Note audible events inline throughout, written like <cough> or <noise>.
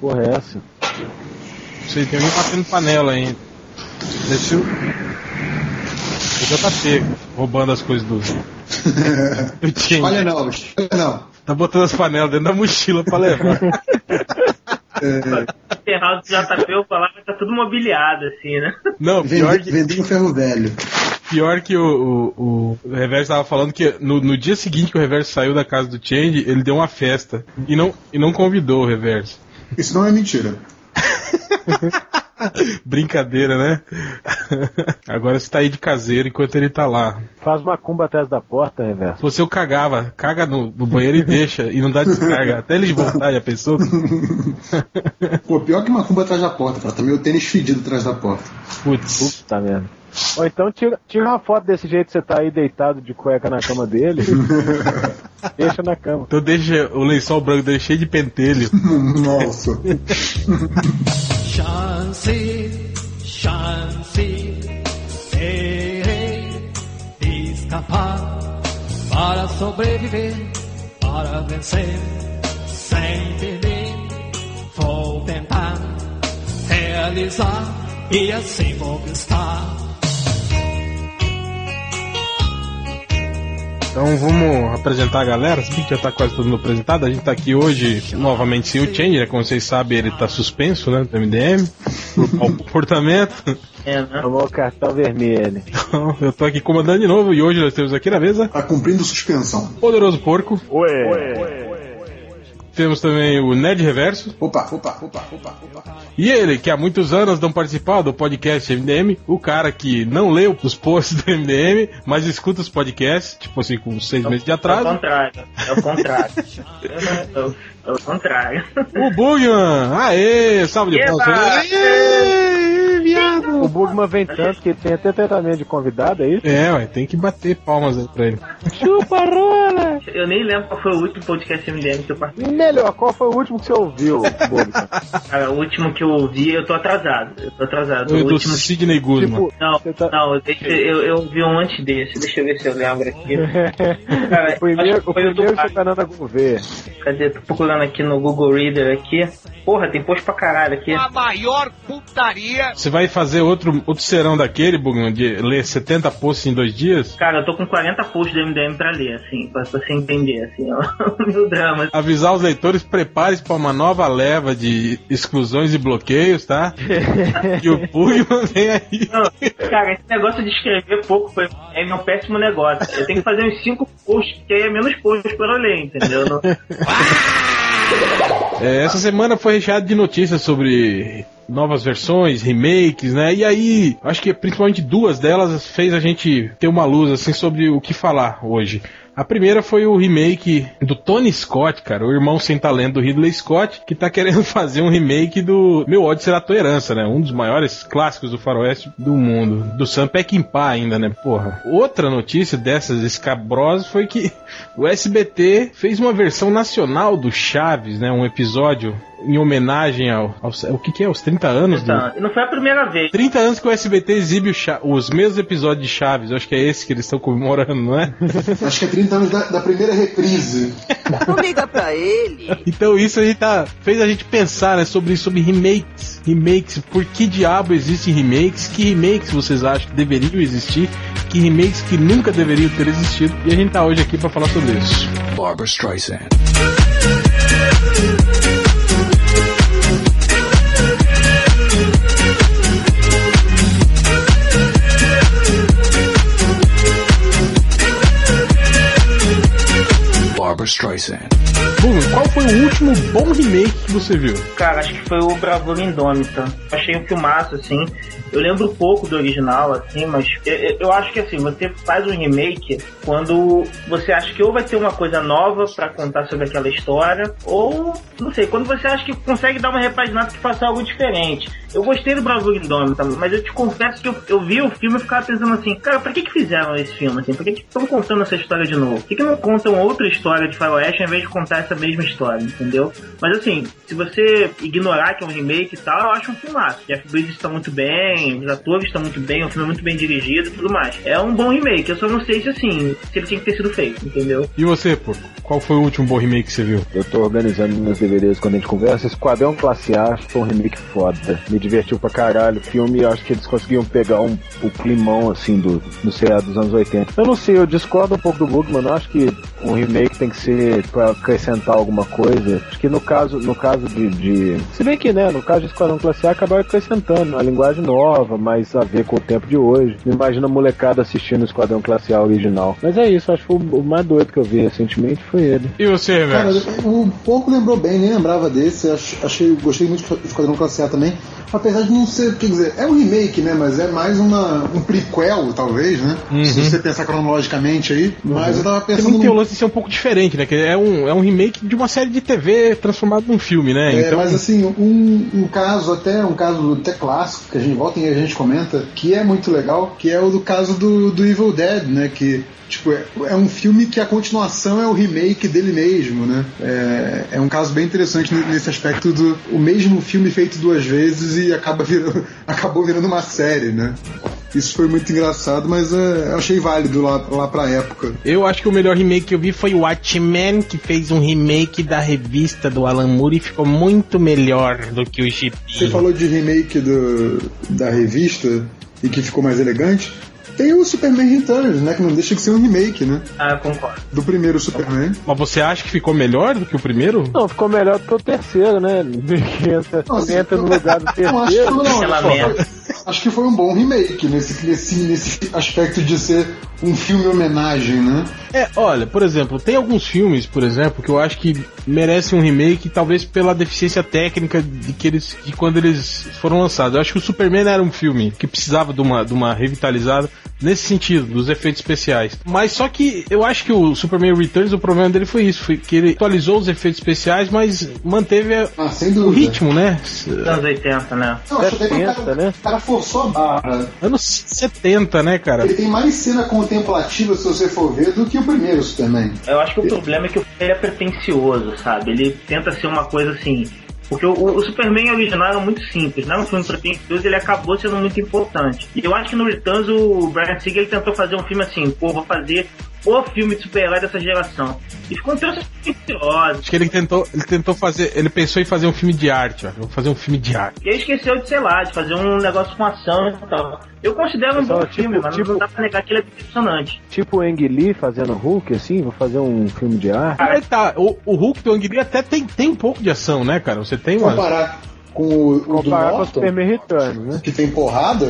Porra, é essa? Não sei, tem alguém batendo panela ainda. Deve o. O JP roubando as coisas do. <laughs> do time. Olha não, olha não. Tá botando as panelas dentro da mochila pra levar. É. Enterrar o JP, eu falava que tá tudo mobiliado, assim, né? Não, pior Vendi, que... Vendi um ferro velho. Pior que o, o, o Reverso tava falando que no, no dia seguinte que o Reverso saiu da casa do Change, ele deu uma festa. E não, e não convidou o Reverso. Isso não é mentira. <laughs> Brincadeira, né? Agora você tá aí de caseiro enquanto ele tá lá. Faz uma cumba atrás da porta, reverso. Se você eu cagava, caga no, no, banheiro e deixa, e não dá descarga. Até ele voltar, já pensou? <laughs> Pô, pior que uma cumba atrás da porta, cara. Também o tênis fedido atrás da porta. Putz. Puta merda. Ou então tira, tira uma foto desse jeito que você tá aí deitado de cueca na cama dele. <laughs> deixa na cama. Então deixa o lençol branco dele cheio de pentelho. <laughs> Nossa. chance, chance, terei de escapar para sobreviver, para vencer, sem perder. Vou tentar realizar e assim conquistar. Então vamos apresentar a galera, se que já tá quase todo mundo apresentado. A gente tá aqui hoje novamente sem o Change, né? Como vocês sabem, ele tá suspenso, né? Do MDM, por <laughs> comportamento. É, né? Tomou o cartão vermelho. Então, eu tô aqui comandando de novo e hoje nós temos aqui na mesa. Tá cumprindo suspensão. Poderoso Porco. Ué. Ué. Temos também o Ned Reverso. Opa, opa, opa, opa, opa. E ele, que há muitos anos não participou do podcast MDM, o cara que não leu os posts do MDM, mas escuta os podcasts, tipo assim, com seis é meses de atraso. É o contrário, é o contrário. <laughs> é o contrário. O Bugman! Aê! Salve de palmas! Aê, viado! O Bugman vem tanto que tem até tratamento de convidado, é isso? É, ué, tem que bater palmas aí pra ele. Chupa rola! Eu nem lembro qual foi o último podcast MDM que eu participei. Melhor, qual foi o último que você ouviu, Bugman? Cara, o último que eu ouvi, eu tô atrasado. Eu tô atrasado. O, o último Sidney Guzman. Tipo, não, tá... não, deixa, eu, eu ouvi um antes desse. Deixa eu ver se eu lembro aqui. <laughs> Cara, o primeiro, o primeiro foi o Fernanda Gouveia. Cadê? Tô procurando aqui no Google Reader aqui. Porra, tem post pra caralho aqui. A maior putaria. Você vai fazer outro, outro serão daquele, Bugman, de ler 70 posts em dois dias? Cara, eu tô com 40 posts do MDM pra ler, assim, pra, pra você entender, assim, ó, <laughs> o drama. Avisar os leitores, prepare-se pra uma nova leva de exclusões e bloqueios, tá? <laughs> e o Bugman vem aí. Não, cara, esse negócio de escrever pouco é meu péssimo negócio. Eu tenho que fazer uns 5 posts, que aí é menos posts pra eu ler, entendeu? <laughs> Não... <laughs> É, essa semana foi recheada de notícias sobre novas versões, remakes, né? E aí, acho que principalmente duas delas fez a gente ter uma luz assim sobre o que falar hoje. A primeira foi o remake do Tony Scott, cara, o irmão sem talento do Ridley Scott, que tá querendo <laughs> fazer um remake do Meu ódio será tua herança, né? Um dos maiores clássicos do faroeste do mundo. Do Sam Peckinpah ainda, né? Porra. Outra notícia dessas escabrosas foi que <laughs> o SBT fez uma versão nacional do Chaves, né? Um episódio em homenagem ao, ao, o que, que é, os 30 anos? Então, do... Não foi a primeira vez. 30 anos que o SBT exibe os mesmos episódios de Chaves, eu acho que é esse que eles estão comemorando, não é? <laughs> acho que é 30 anos da, da primeira reprise. Não liga pra ele. Então isso aí tá, fez a gente pensar né, sobre, sobre remakes. Remakes, por que diabo existem remakes? Que remakes vocês acham que deveriam existir? Que remakes que nunca deveriam ter existido? E a gente tá hoje aqui para falar sobre isso. Barbara Streisand. Barbara Streisand. Bruno, qual foi o último bom remake que você viu? Cara, acho que foi o Bravura Indômita. Achei um filmaço, assim. Eu lembro pouco do original, assim, mas eu, eu, acho que assim, você faz um remake quando você acha que ou vai ter uma coisa nova para contar sobre aquela história, ou, não sei, quando você acha que consegue dar uma repaginada que faça algo diferente. Eu gostei do Bravura Indômita, mas eu te confesso que eu, eu vi o filme e ficava pensando assim, cara, pra que que fizeram esse filme, assim? Por que que estão contando essa história de novo? Por que que não contam outra história de Faroeste ao invés de contar essa mesma história, entendeu? Mas assim, se você ignorar que é um remake e tal, eu acho um filmaço. Jeff Bridges está muito bem, os atores estão muito bem, o filme é muito bem dirigido e tudo mais. É um bom remake, eu só não sei se assim, se ele tinha que ter sido feito, entendeu? E você, pô? Qual foi o último bom remake que você viu? Eu tô organizando meus DVDs quando a gente conversa. Esquadrão Classe A foi um remake foda. Me divertiu pra caralho o filme e acho que eles conseguiam pegar um, o climão, assim, do, do seriado dos anos 80. Eu não sei, eu discordo um pouco do Bugman. Eu acho que um remake tem que ser pra acrescentar alguma coisa. Acho que no caso, no caso de, de... Se bem que, né, no caso de Esquadrão Classe A acabaram acrescentando uma linguagem nova, mais a ver com o tempo de hoje. Imagina a molecada assistindo o Esquadrão Classe A original. Mas é isso, acho que o, mais doido que eu vi recentemente foi ele. E você, Cara, Reverso? o pouco lembrou bem, nem lembrava desse. ach- Achei, gostei muito de Esquadrão Classe A também. Apesar de não ser, quer dizer, é um remake, né? Mas é mais uma, um prequel, talvez, né? Se você pensar cronologicamente aí. Mas eu tava pensando. Também tem o lance de ser um pouco diferente, né? Que é um, é um remake de uma série de TV transformado num filme, né? É, então, mas assim, um, um caso até, um caso até clássico, que a gente volta e a gente comenta, que é muito legal, que é o do caso do, do Evil Dead, né? Que Tipo, é, é um filme que a continuação é o remake dele mesmo, né? É, é um caso bem interessante ne- nesse aspecto do o mesmo filme feito duas vezes e acaba virando, <laughs> acabou virando uma série, né? Isso foi muito engraçado, mas é, eu achei válido lá, lá pra época. Eu acho que o melhor remake que eu vi foi o Watchmen, que fez um remake da revista do Alan Moore e ficou muito melhor do que o Você Gibi. falou de remake do, da revista e que ficou mais elegante. Tem o Superman Returns, né? Que não deixa de ser um remake, né? Ah, eu concordo. Do primeiro Superman. Mas você acha que ficou melhor do que o primeiro? Não, ficou melhor do que o terceiro, né? Que entra, Nossa, entra no lugar do Não, acho, que, terceiro. não, Cancelamento. acho que foi um bom remake nesse, nesse, nesse aspecto de ser um filme homenagem, né? É, olha, por exemplo, tem alguns filmes, por exemplo, que eu acho que merecem um remake, talvez pela deficiência técnica de que eles de quando eles foram lançados. Eu acho que o Superman era um filme que precisava de uma, de uma revitalizada nesse sentido, dos efeitos especiais. Mas só que eu acho que o Superman Returns, o problema dele foi isso, foi que ele atualizou os efeitos especiais, mas manteve a- Ah, sem o ritmo, né? Anos 80, né? Não, acho até que o 70, cara, né? o cara forçou a barra. Anos 70, né, cara? Ele tem mais cena contemplativa, se você for ver, do que o primeiro Superman. Eu acho que o problema é que o filme é pretencioso, sabe? Ele tenta ser uma coisa assim. Porque o, o Superman original era muito simples, era um filme pretencioso, ele acabou sendo muito importante. E eu acho que no Returns o Brian Singer ele tentou fazer um filme assim, pô, vou fazer o filme de super-herói dessa geração. E ficou um troço. Acho que ele tentou, ele tentou fazer, ele pensou em fazer um filme de arte, ó. Vou fazer um filme de arte. E aí esqueceu de, sei lá, de fazer um negócio com ação e tal. Eu considero um Pessoal, bom tipo- filme, mas tipo- não dá pra negar que ele é decepcionante. Tipo o Ang Lee fazendo Hulk, assim, vou fazer um filme de arte. Aí tá, o, o Hulk do Ang Lee até tem, tem um pouco de ação, né, cara? Você tem uma. Comparar com o, o do Comparar com o Superman Returns, né? que tem porrada.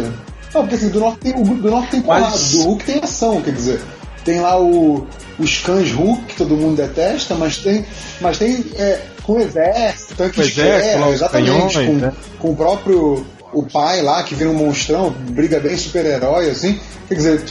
Não, porque assim, do Norton tem, o do Norton tem porrada, Mas- do Hulk tem ação, quer dizer. Tem lá o, os cães Hulk, que todo mundo detesta, mas tem, mas tem é, com o exército, tanque de exército, guerra, exatamente, canhões, com, né? com o próprio o pai lá, que vira um monstrão, briga bem super-herói, assim. Quer dizer,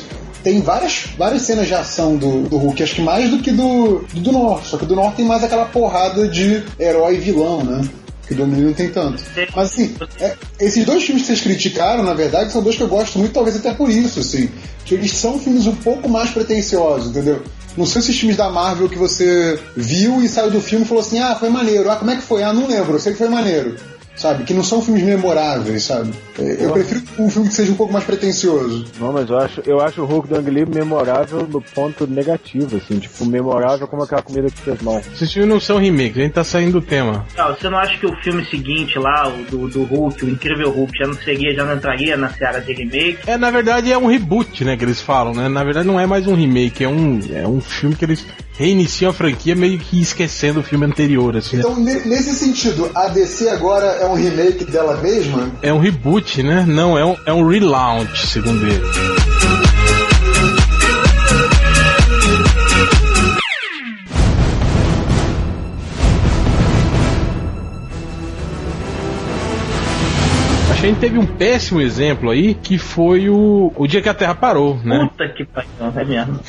tem várias, várias cenas de ação do, do Hulk, acho que mais do que do, do, do Norte. Só que do Norte tem mais aquela porrada de herói vilão, né? Que o do Omni não tem tanto. Mas assim, é, esses dois filmes que vocês criticaram, na verdade, são dois que eu gosto muito, talvez até por isso, assim. Que eles são filmes um pouco mais pretensiosos, entendeu? Não são esses filmes da Marvel que você viu e saiu do filme e falou assim, ah, foi maneiro. Ah, como é que foi? Ah, não lembro, eu sei que foi maneiro. Sabe? Que não são filmes memoráveis, sabe? É, Eu prefiro um filme que seja um pouco mais pretensioso. Não, mas eu acho, eu acho o Hulk do Ang Lee memorável no ponto negativo, assim, tipo, memorável como aquela comida que fez mal. Esses filmes não são remakes, a gente tá saindo do tema. Não, você não acha que o filme seguinte lá, o do, do Hulk, o Incrível Hulk, já não seria, já não entraria na seara de remake? É, na verdade é um reboot, né, que eles falam, né? Na verdade não é mais um remake, é um, é um filme que eles reiniciam a franquia meio que esquecendo o filme anterior, assim. né? Então, ne- nesse sentido, a DC agora é um remake dela mesma? É um reboot, né? Não, é um, é um relaunch, segundo ele. A gente teve um péssimo exemplo aí, que foi o, o dia que a Terra parou, né? Puta que pariu, é mesmo.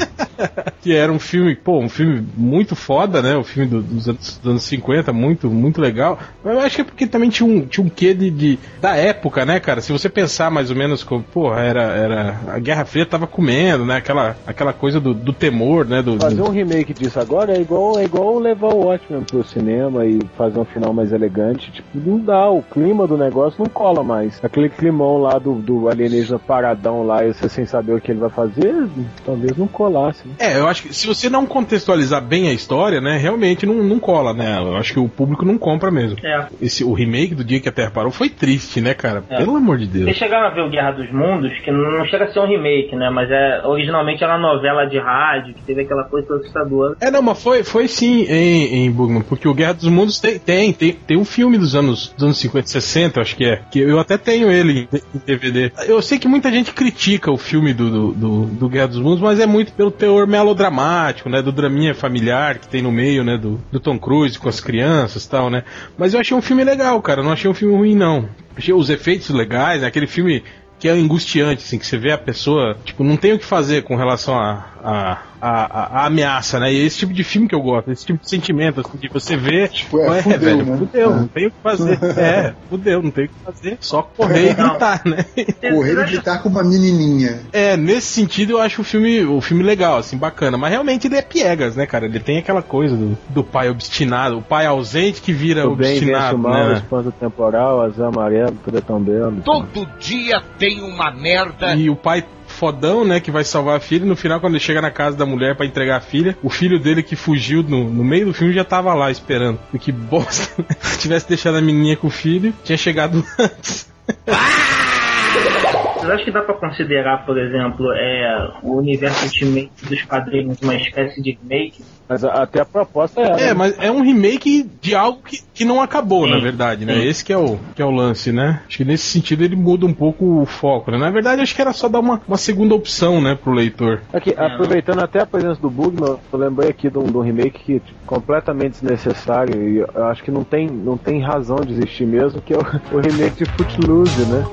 <laughs> que era um filme, pô, um filme muito foda, né? O filme do, dos, anos, dos anos 50, muito, muito legal. Mas eu acho que é porque também tinha um, tinha um quê de, de da época, né, cara? Se você pensar mais ou menos como, pô, era, era. A Guerra Fria tava comendo, né? Aquela, aquela coisa do, do temor, né? Do, Fazer um remake disso agora é igual, é igual levar o Watchmen pro cinema e fazer um final mais elegante. Tipo, não dá, o clima do negócio não cola mais. Aquele climão lá do, do alienígena paradão lá, e você sem saber o que ele vai fazer, talvez não colasse. Né? É, eu acho que se você não contextualizar bem a história, né, realmente não, não cola, né? Eu acho que o público não compra mesmo. É. Esse, o remake do Dia que a Terra Parou foi triste, né, cara? É. Pelo amor de Deus. Vocês chegaram a ver o Guerra dos Mundos, que não chega a ser um remake, né? Mas é originalmente era uma novela de rádio, que teve aquela coisa assustadora. É, não, mas foi, foi sim em, em Bugman, porque o Guerra dos Mundos tem, tem, tem, tem um filme dos anos, dos anos 50, 60, acho que é, que eu até tenho ele em, DVD. Eu sei que muita gente critica o filme do, do, do, do Guerra dos Mundos, mas é muito pelo teor melodramático, né, do draminha familiar que tem no meio, né, do, do Tom Cruise com as crianças e tal, né. Mas eu achei um filme legal, cara, não achei um filme ruim, não. Achei os efeitos legais, né, aquele filme que é angustiante, assim, que você vê a pessoa, tipo, não tem o que fazer com relação a, a, a, a ameaça, né? E é esse tipo de filme que eu gosto, esse tipo de sentimento, assim, de você ver, Tipo, é, ué, fudeu, velho, né? fudeu, É. não tem o que fazer. <laughs> é, fudeu, não tem o que fazer, só correr e gritar, né? Correr e gritar com uma menininha. É, nesse sentido eu acho o filme, o filme legal, assim, bacana. Mas realmente ele é piegas, né, cara? Ele tem aquela coisa do, do pai obstinado, o pai ausente que vira O bem obstinado, o mal, o né? espanto temporal, azul amarelo, tudo é tão belo. Todo dia tem uma merda. E o pai fodão, né, que vai salvar a filha, no final, quando ele chega na casa da mulher pra entregar a filha, o filho dele que fugiu no, no meio do filme já tava lá esperando. E que bosta, né? <laughs> Se tivesse deixado a menininha com o filho, tinha chegado <laughs> antes. Vocês acham que dá pra considerar, por exemplo, é, o universo Ultimate dos quadrinhos uma espécie de remake? Mas a- até a proposta é. É, mas é um remake de algo que, que não acabou, Sim. na verdade, né? Sim. Esse que é, o, que é o lance, né? Acho que nesse sentido ele muda um pouco o foco, né? Na verdade, acho que era só dar uma, uma segunda opção, né, pro leitor. Aqui, aproveitando até a presença do Bugman, eu lembrei aqui de um, de um remake que tipo, completamente desnecessário e eu acho que não tem, não tem razão de existir mesmo, que é o, o remake de Footloose, né?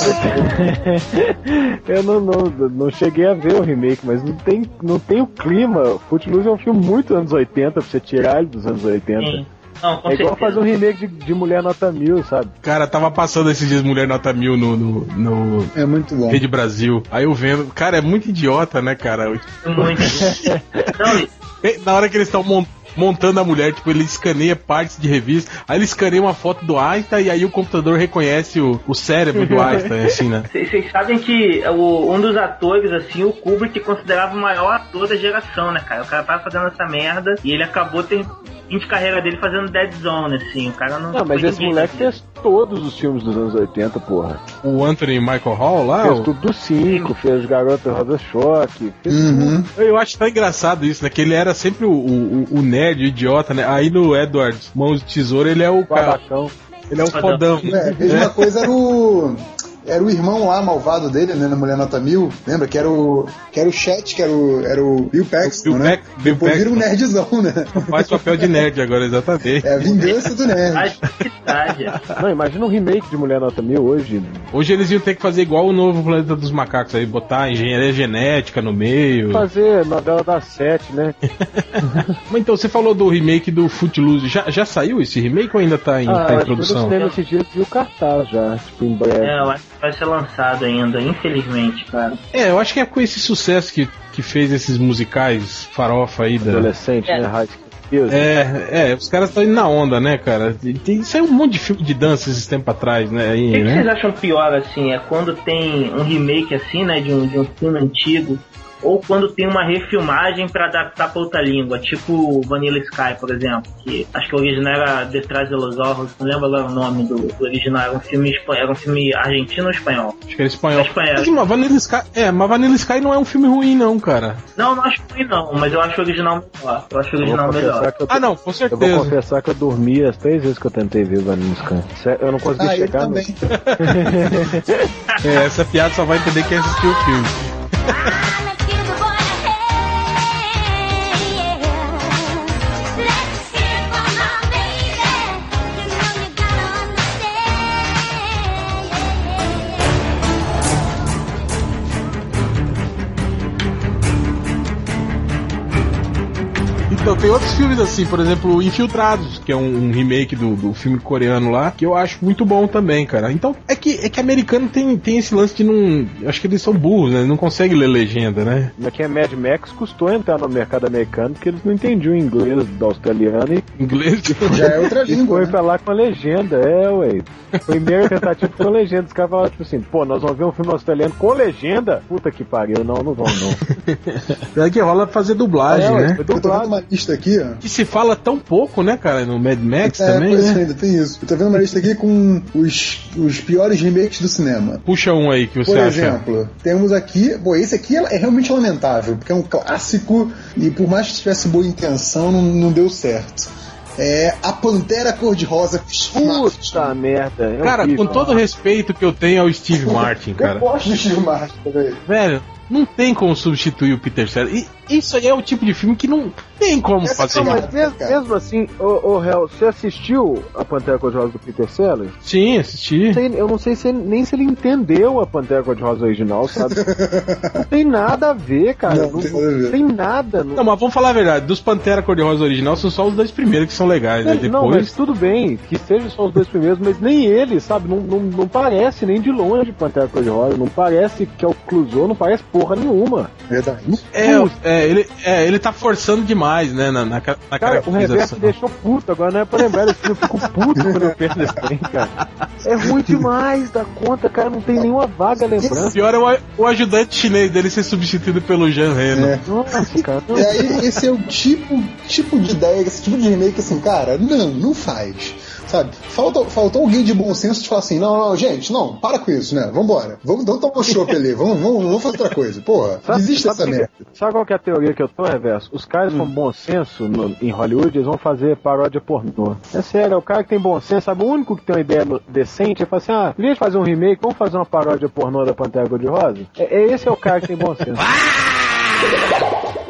<laughs> eu não, não, não cheguei a ver o remake, mas não tem, não tem o clima. Footloose é um filme muito anos 80, pra você tirar ele dos anos 80. Sim. Não, É igual certeza. fazer um remake de, de Mulher Nota Mil, sabe? Cara, tava passando esses dias Mulher Nota Mil no, no, no É muito bom. Rede Brasil. Aí eu vendo. Cara, é muito idiota, né, cara? Muito. <laughs> Não, Na hora que eles estão montando a mulher, tipo, ele escaneia partes de revista, aí ele escaneia uma foto do Einstein e aí o computador reconhece o, o cérebro do <laughs> Einstein, assim, né? Vocês sabem que o- um dos atores, assim, o Kubrick considerava o maior ator da geração, né, cara? O cara tava fazendo essa merda e ele acabou ter fim de carreira dele fazendo Dead Zone, assim. O cara não. Não, mas esse moleque fez todos os filmes dos anos 80, porra. O Anthony Michael Hall lá. Fez o- tudo do 5, fez Garota Rosa Choque, fez Uhum. Eu acho tão engraçado isso, né? Que ele era sempre o, o, o nerd, o idiota, né? Aí no Edward Mãos de Tesoura ele é o o cara. babacão. Ele é o fodão. É, mesma coisa era o. Era o irmão lá, malvado dele, né, na Mulher Nota Mil. Lembra? Que era o. Que era o Chat, que era o, era o Bill Paxton, Bill né? Pax- Bill Depois vira um nerdzão, né? Faz papel de nerd agora, exatamente. É a vingança do nerd. Ai, que tarde. Não, imagina um remake de Mulher Nota Mil hoje. Hoje eles iam ter que fazer igual o novo Planeta dos Macacos aí, botar engenharia genética no meio. Fazer novela das sete, né? <laughs> Mas então, você falou do remake do Footloose. Já, já saiu esse remake ou ainda tá em, tá em Ah, que no produção? esse dia viu o cartaz já, tipo, em breve. É, eu acho vai ser lançado ainda, infelizmente, cara. É, eu acho que é com esse sucesso que, que fez esses musicais farofa aí da. Adolescente, É. né? High School Music. É, é, os caras estão indo na onda, né, cara? Tem, saiu um monte de filme de dança esses tempos atrás, né? O Aí, que, que vocês né? acham pior, assim? É quando tem um remake, assim, né, de um, de um filme antigo, ou quando tem uma refilmagem pra adaptar pra outra língua, tipo Vanilla Sky, por exemplo, que acho que o original era Detrás de los Ojos, não lembro agora o nome do, do original, era um filme era um filme argentino ou espanhol? Acho que era espanhol. É espanhol. Mas, mas Vanilla Sky, é, mas Vanilla Sky não é um filme ruim, não, cara. Não, não acho ruim não, mas eu acho o original melhor. Eu acho o original melhor. eu, Ah, não, com eu vou certeza. confessar que eu dormi as três vezes que eu tentei ver Vanilla Sky. Eu não consegui Ah, chegar também. <laughs> <laughs> É, essa piada só vai entender quem assistiu o filme. <laughs> Então, tem outros filmes assim, por exemplo, Infiltrados, que é um, um remake do, do filme coreano lá, que eu acho muito bom também, cara. Então, é que, é que americano tem, tem esse lance de não. Acho que eles são burros, né? Não conseguem ler legenda, né? Aqui é Mad Max custou entrar no mercado americano porque eles não entendiam o inglês do australiano e Inglês. <laughs> Já é outra E língua. foi né? pra lá com a legenda, é, ué. Primeira tentativa com a legenda. Os caras falaram, tipo assim, pô, nós vamos ver um filme australiano com legenda? Puta que pariu, não, não vamos não. <laughs> É que rola fazer dublagem, É, ué, né? foi Eu lista aqui, ó. Que se fala tão pouco, né, cara, no Mad Max É, também, pois é, né? ainda tem isso. Eu tô vendo uma lista aqui com os, os piores remakes do cinema. Puxa um aí que você Por acha. exemplo, temos aqui. Pô, esse aqui é realmente lamentável, porque é um clássico e por mais que tivesse boa intenção, não, não deu certo. É A Pantera Cor-de-Rosa. Puta merda. é Cara, horrível. com todo o respeito que eu tenho ao Steve Martin, Eu cara. gosto do Steve Martin também. Velho, não tem como substituir o Peter Sellers. E isso aí é o tipo de filme que não tem como Essa fazer. é Não, mas mesmo, mesmo assim, ô, ô Hel, você assistiu a Pantera Cor-de-Rosa do Peter Sellers? Sim, assisti. Sei- Eu não sei se ele- nem se ele entendeu a Pantera Cor-de-Rosa original, sabe? não tem nada a ver, cara. Não, Não, tem nada a ver. tem nada. Não, Não, mas vamos falar a verdade. Dos Pantera Cor-de-Rosa original são só os dois primeiros que são legais, né? não, mas Depois. tudo bem, que sejam só os dois primeiros, mas nem ele, sabe? Não, não, não parece nem de longe Pantera Cor-de-Rosa. Não parece que é o Clusou, não parece porra nenhuma. Verdade. É, é, ele, é, ele tá forçando demais, né? Na, na, na Cara, o reverso me deixou puto, agora não é pra lembrar desse filme, eu fico puto quando eu penso nesse trem, cara. É ruim demais da conta, cara, não tem nenhuma vaga lembrança. Pior é o, o ajudante chinês dele ser substituído pelo Jean Reno. É. Nossa, cara. não- E aí, esse é o tipo, tipo de ideia, esse tipo de remake, assim, cara, não, não faz. Sabe? Falta, faltou alguém de bom senso de falar assim, não, não, gente, não, para com isso, né? Vambora. Vamos, vamos tomar um chopp ali, vamos, vamos, vamos fazer outra coisa. Porra, desiste dessa que- merda. sabe qual que é a teoria que eu tô, Reverso? Os caras com bom senso no- em Hollywood, eles vão fazer paródia pornô. É sério, o cara que tem bom senso, sabe? O único que tem uma ideia decente é falar assim: ah, em vez de fazer um remake, vamos fazer uma paródia pornô da Pantera Cor-de-Rosa? É, é- esse é o cara que tem bom senso. <laughs>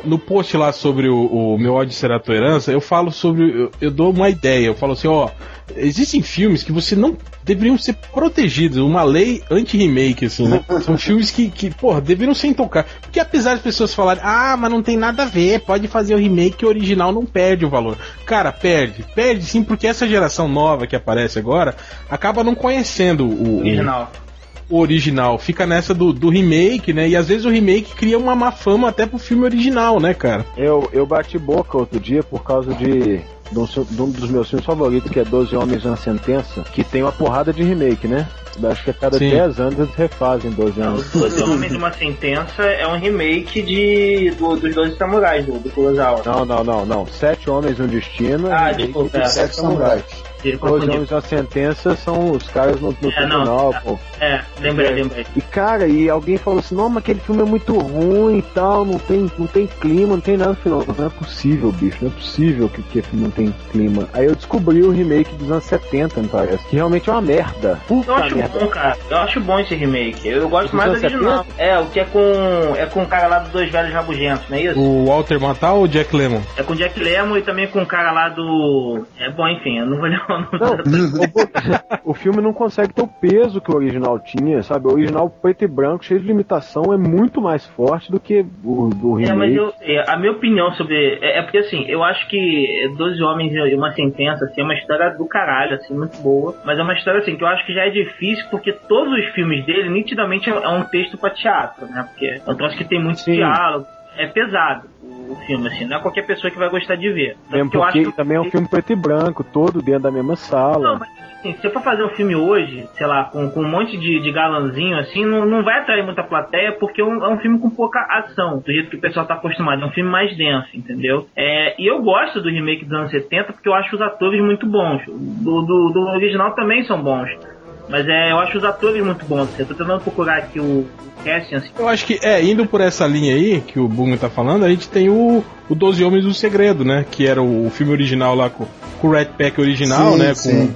no post lá sobre o, o meu ódio será tua herança, eu falo sobre. Eu, eu dou uma ideia, eu falo assim, ó. Existem filmes que você não deveriam ser protegidos, uma lei anti-remake, assim, né? <laughs> São filmes que, que, porra, deveriam ser intocados. Porque apesar das pessoas falarem, ah, mas não tem nada a ver, pode fazer o remake que o original não perde o valor. Cara, perde. Perde sim, porque essa geração nova que aparece agora acaba não conhecendo o, o- Original. o original. Fica nessa do, do remake, né? E às vezes o remake cria uma má fama até pro filme original, né, cara? Eu, eu bati boca outro dia por causa de. De um, de um dos meus filmes favoritos, que é 12 Homens na Sentença, que tem uma porrada de remake, né? Acho que a cada Sim. 10 anos eles refazem 12 Não, anos. Os Doze Homens de uma Sentença é um remake de, do- dos Doze Samurais, do, do Kurosawa. Não, não, não, não. Sete Homens e um Destino. Ah, desculpa, de é. Sete Sete samurais. Ele Dois confundiu. Homens e uma Sentença são os caras no, no É, não. tribunal, pô. É, lembrei, lembrei. E cara, e alguém falou assim, não, mas aquele filme é muito ruim e tal, não tem, não tem clima, não tem nada. Eu falei, não, não é possível, bicho, não é possível que aquele filme não tem clima. Aí eu descobri o remake dos anos 70, me parece, que realmente é uma merda. Puta Eu acho merda. bom, cara. Eu acho bom esse remake. Eu gosto mais do original. É, o que é com. É com o cara lá dos dois velhos rabugentos, não é isso? O Walter Matthau ou o Jack Lemmon? É com o Jack Lemmon e também com o cara lá do. É bom, enfim, eu não vou <laughs> nome <laughs> Não, o, o filme não consegue ter o peso que o original tinha, sabe? O original preto e branco, cheio de limitação, é muito mais forte do que o do remake. É, mas eu, é, a minha opinião sobre. É, é porque assim, eu acho que Doze Homens e uma Sentença assim, é uma história do caralho, assim, muito boa. Mas é uma história assim que eu acho que já é difícil, porque todos os filmes dele, nitidamente, é, é um texto pra teatro, né? Porque é um troço que tem muito Sim. diálogo. É pesado o filme, assim, não é qualquer pessoa que vai gostar de ver. Mesmo que eu porque acho que- também é um filme preto e branco, todo dentro da mesma Não, sala. mas assim, se eu for fazer um filme hoje, sei lá, com, com um monte de, de galanzinho, assim, não, não vai atrair muita plateia, porque é um, é um filme com pouca ação, do jeito que o pessoal tá acostumado. É um filme mais denso, entendeu? É, e eu gosto do remake dos anos 70 porque eu acho os atores muito bons. Do, do, do original também são bons. Mas é, eu acho os atores muito bons. Eu tô tentando procurar aqui o, o casting, assim. Eu acho que, é, indo por essa linha aí, que o Bunga tá falando, a gente tem o, o Doze Homens do Segredo, né? Que era o, filme original lá com, com o Red Pack original, Sim, né? sim.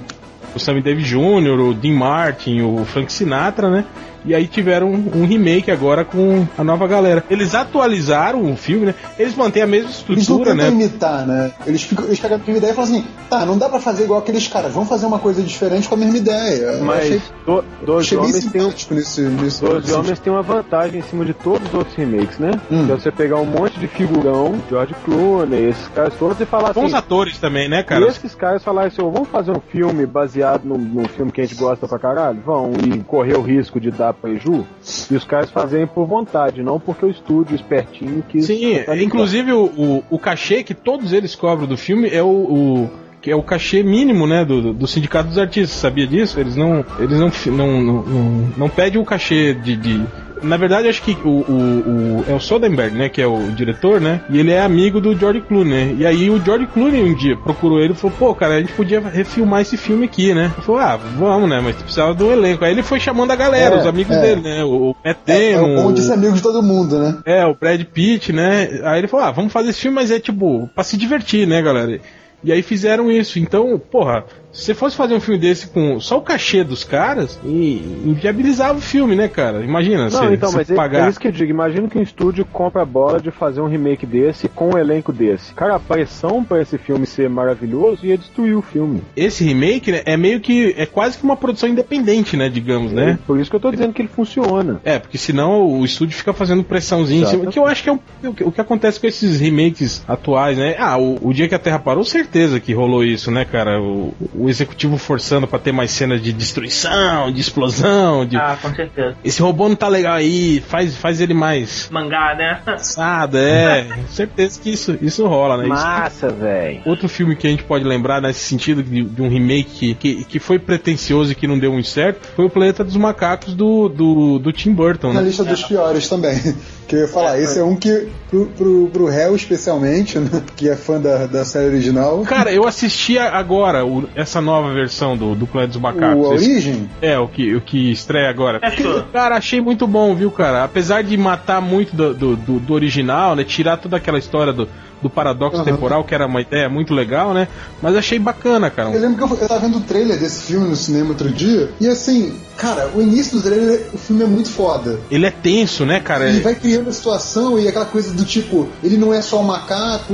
Com o Sammy Davis Jr., o Dean Martin, o Frank Sinatra, né? E aí tiveram um, um remake agora com a nova galera. Eles atualizaram o filme, né? Eles mantêm a mesma Eles não estrutura, tentam né? imitar, né? Eles, ficam, eles pegam a mesma ideia e falam assim: tá, não dá pra fazer igual aqueles caras, vamos fazer uma coisa diferente com a mesma ideia. Eu achei, Mas do, bem Homens tem um simpático nesse. nesse Doze Homens tem uma vantagem em cima de todos os outros remakes, né? Hum. É você pegar um monte de figurão, George Clooney, esses caras todos, e falar Bons assim. atores também, né, E cara? esses caras falarem assim, "Ô, vamos fazer um filme baseado num, num filme que a gente gosta pra caralho? Vão e correr o risco de dar preju? E os caras fazem por vontade, não porque o estúdio espertinho quis. Sim, inclusive o, o, o cachê que todos eles cobram do filme é o, o- que é o cachê mínimo, né, do, do sindicato dos artistas. Sabia disso? Eles não, eles não, não, não, não, não pedem o cachê de, de- na verdade, acho que o, o, o- é o Soderbergh, né, que é o diretor, né, e ele é amigo do George Clooney. né? E aí o George Clooney um dia procurou ele e falou: pô, cara, a gente podia refilmar esse filme aqui, né? Ele falou: ah, vamos, né, mas precisava do elenco. Aí ele foi chamando a galera, É, os amigos é. dele, né, o, o Matt É, é Damon, bom de ser amigo de todo mundo, né? é, o Brad Pitt, né? Aí ele falou: ah, vamos fazer esse filme, mas é tipo, pra se divertir, né, galera? E aí fizeram isso. Então, porra, se você fosse fazer um filme desse com só o cachê dos caras, e inviabilizava o filme, né, cara? Imagina, Não, você, então, você mas é, pagar. é isso que eu digo. Imagina que um estúdio compra a bola de fazer um remake desse com um elenco desse. Cara, a pressão pra esse filme ser maravilhoso ia destruir o filme. Esse remake né, é meio que. É quase que uma produção independente, né, digamos, né? Por isso que eu tô dizendo que ele funciona. É, porque senão o estúdio fica fazendo pressãozinha em cima. Que eu acho que é o, o que- o que acontece com esses remakes atuais, né? Ah, o, o dia que a Terra parou, certeza que rolou isso, né, cara? O, o executivo forçando pra ter mais cenas de destruição, de explosão, de. Ah, com certeza. Esse robô não tá legal aí, faz, faz ele mais Mangá, né? assado, é. <laughs> certeza que isso, isso rola, né? Massa, velho. Outro filme que a gente pode lembrar nesse sentido de, de um remake que, que, que foi pretencioso e que não deu muito certo foi o Planeta dos Macacos do, do, do Tim Burton, Na né? lista dos piores também. <laughs> Que eu ia falar, esse é um que, pro, pro, pro réu especialmente, <laughs> né, que é fã da, da série original, Cara, eu assisti agora o- essa nova versão do, do Planeta dos Macacos. o Esse- Origem, é, o que, o que estreia agora. Achou? Cara, achei muito bom, viu, cara? Apesar de matar muito do, do, do- do original, né? Tirar toda aquela história do, do paradoxo Aham. temporal, que era uma ideia muito legal, né? Mas achei bacana, cara. Eu lembro que eu, eu tava vendo o trailer desse filme no cinema outro dia, e assim, cara, o início do trailer, o filme é muito foda. Ele é tenso, né, cara? Ele vai criando a situação e aquela coisa do tipo, ele não é só um macaco,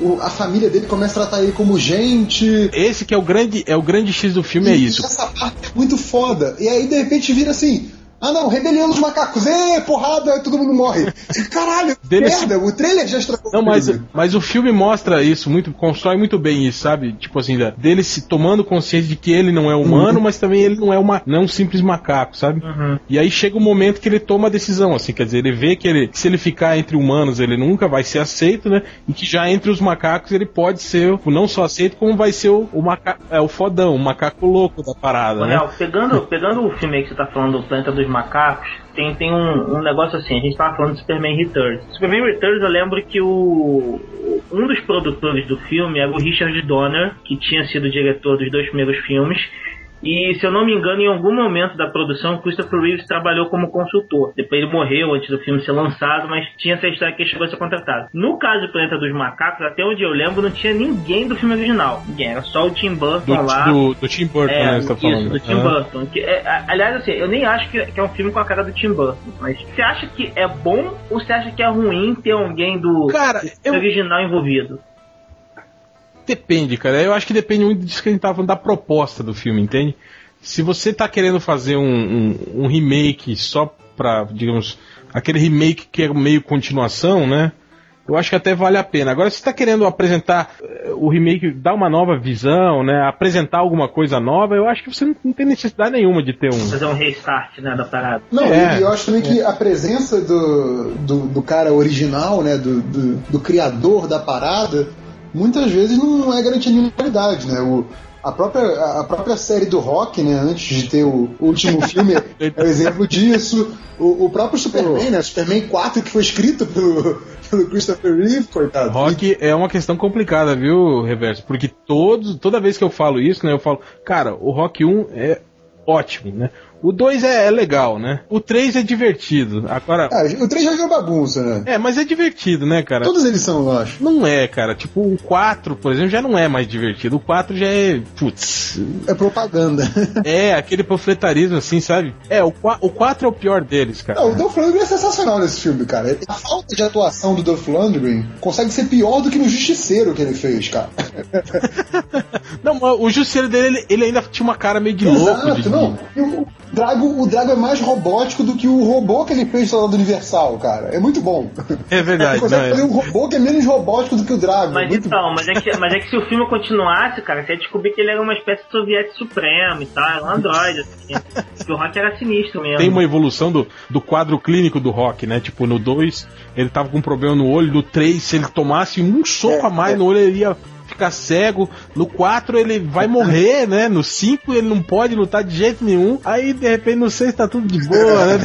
o- a família dele começa a tratar ele como gente. Esse que é o grande, é o grande X do filme, é E isso. Essa parte é muito foda. E aí de repente vira assim. Ah não, rebelião dos macacos, ê, porrada, todo mundo morre. Caralho, <laughs> Dele merda, o trailer já estragou Não, mas, mas o filme mostra isso, muito, constrói muito bem isso, sabe? Tipo assim, dele se tomando consciência de que ele não é humano, Uhum. mas também ele não é, uma, não é um simples macaco, sabe? E aí chega o momento que ele toma a decisão, assim, quer dizer, ele vê que ele, se ele ficar entre humanos, ele nunca vai ser aceito, né? E que já entre os macacos ele pode ser não só aceito, como vai ser o, o macaco, é o fodão, o macaco louco da parada, Ô, né? Pegando, pegando o filme aí que você tá falando do Planeta dos Macacos, tem, tem um, um negócio assim, a gente tava falando de Superman Returns. Superman Returns eu lembro que o um dos produtores do filme era o Richard Donner, que tinha sido diretor dos dois primeiros filmes. E se eu não me engano, em algum momento da produção, Christopher Reeves trabalhou como consultor. Depois ele morreu antes do filme ser lançado, mas tinha essa história que ele chegou a ser contratado. No caso do Planeta dos Macacos, até onde eu lembro, não tinha ninguém do filme original. Ninguém, era só o Tim Burton Do, lá. do, do Tim Burton, É, né? Você tá isso, falando. do Tim Ah. Burton. Que é, aliás, assim, eu nem acho que, que é um filme com a cara do Tim Burton. Mas você acha que é bom ou você acha que é ruim ter alguém do Cara, eu, original envolvido? Depende, cara. Eu acho que depende muito disso que a gente tava falando da proposta do filme, entende? Se você tá querendo fazer um, um, um remake só pra, digamos, aquele remake que é meio continuação, né? Eu acho que até vale a pena. Agora, se você tá querendo apresentar eh, o remake, dar uma nova visão, né? Apresentar alguma coisa nova, eu acho que você não, não tem necessidade nenhuma de ter um. Fazer um restart, né, da parada. Não, É. e eu acho também que a presença do, do, do cara original, né, do, do, do criador da parada, muitas vezes não é garantia de qualidade, né? O, a, própria, a própria série do Rock, né, antes de ter o, o último <laughs> filme, é o exemplo disso. O, o próprio Superman, né, Superman 4, que foi escrito pelo, pelo Christopher Reeve, coitado. Rock é uma questão complicada, viu, Reverso? Porque todos, toda vez que eu falo isso, né, eu falo, cara, o Rock 1 é ótimo, né? O 2 é, é legal, né? O 3 é divertido. Agora. Ah, o 3 já virou bagunça, né? É, mas é divertido, né, cara? Todos eles são, eu acho. Não é, cara. Tipo, o 4, por exemplo, já não é mais divertido. O 4 já é. Putz. É propaganda. <laughs> É, aquele panfletarismo assim, sabe? É, o, 4 o 4 é o pior deles, cara. Não, o Dolph Lundgren é sensacional nesse filme, cara. A falta de atuação do Dolph Lundgren consegue ser pior do que no Justiceiro que ele fez, cara. <laughs> Não, o Justiceiro dele, ele, ele ainda tinha uma cara meio de louco. Exato, de- não. E o Drago, o Drago é mais robótico do que o robô que ele fez lá do Universal, cara. É muito bom. É Ele verdade, <laughs> consegue não fazer é? um robô que é menos robótico do que o Drago. Mas muito então, mas é, que, mas é que se o filme continuasse, cara, você ia descobrir que ele era uma espécie de soviético supremo e tal, era um androide, assim. <laughs> que o Rock era sinistro mesmo. Tem uma evolução do, do quadro clínico do Rock, né? Tipo, no 2, ele tava com um problema no olho. No 3, se ele tomasse um soco a mais no olho, ele ia ficar cego. No 4, ele vai morrer, né? No 5, ele não pode lutar de jeito nenhum. Aí, de repente, no 6 tá tudo de boa, né?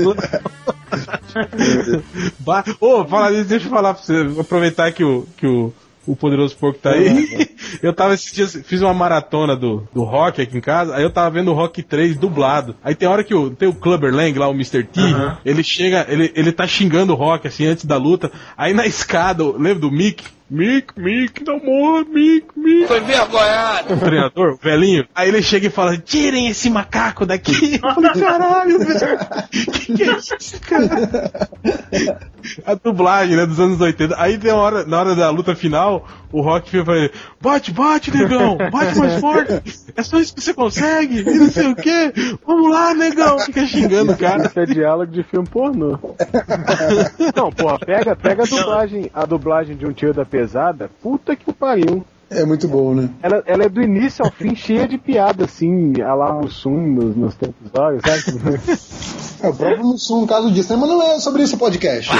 <laughs> Ô, fala nisso, deixa eu falar pra você. Aproveitar que o, que o, o Poderoso Porco tá aí. <laughs> eu tava esses dias, fiz uma maratona do, do rock aqui em casa, aí eu tava vendo o Rock 3 dublado. Aí tem hora que o, tem o Clubber Lang lá, o Mr. T, ele chega, ele, ele tá xingando o rock assim antes da luta. Aí na escada, lembra do Mick? Mick, Mick, não morra, Mick, Mick. Tô envergonhado. O treinador, o velhinho. Aí ele chega e fala: tirem esse macaco daqui. Eu <laughs> falei, caralho, velho. <laughs> Que que é isso, cara? A dublagem, né, dos anos 80. Aí tem uma hora, na hora da luta final, o Rock fica falando, bate, bate, negão, bate mais forte. É só isso que você consegue, e não sei o quê. Vamos lá, negão. Fica xingando o cara. Isso é diálogo de filme pornô. Não, porra, pega, pega a dublagem, a dublagem de um tiro da pesada, puta que pariu. É muito bom, né? Ela, ela é do início ao fim cheia de piada, assim, a lá Mussum nos, nos tempos vários, sabe? É o próprio Mussum, um caso disso, né? Mas não é sobre isso o podcast.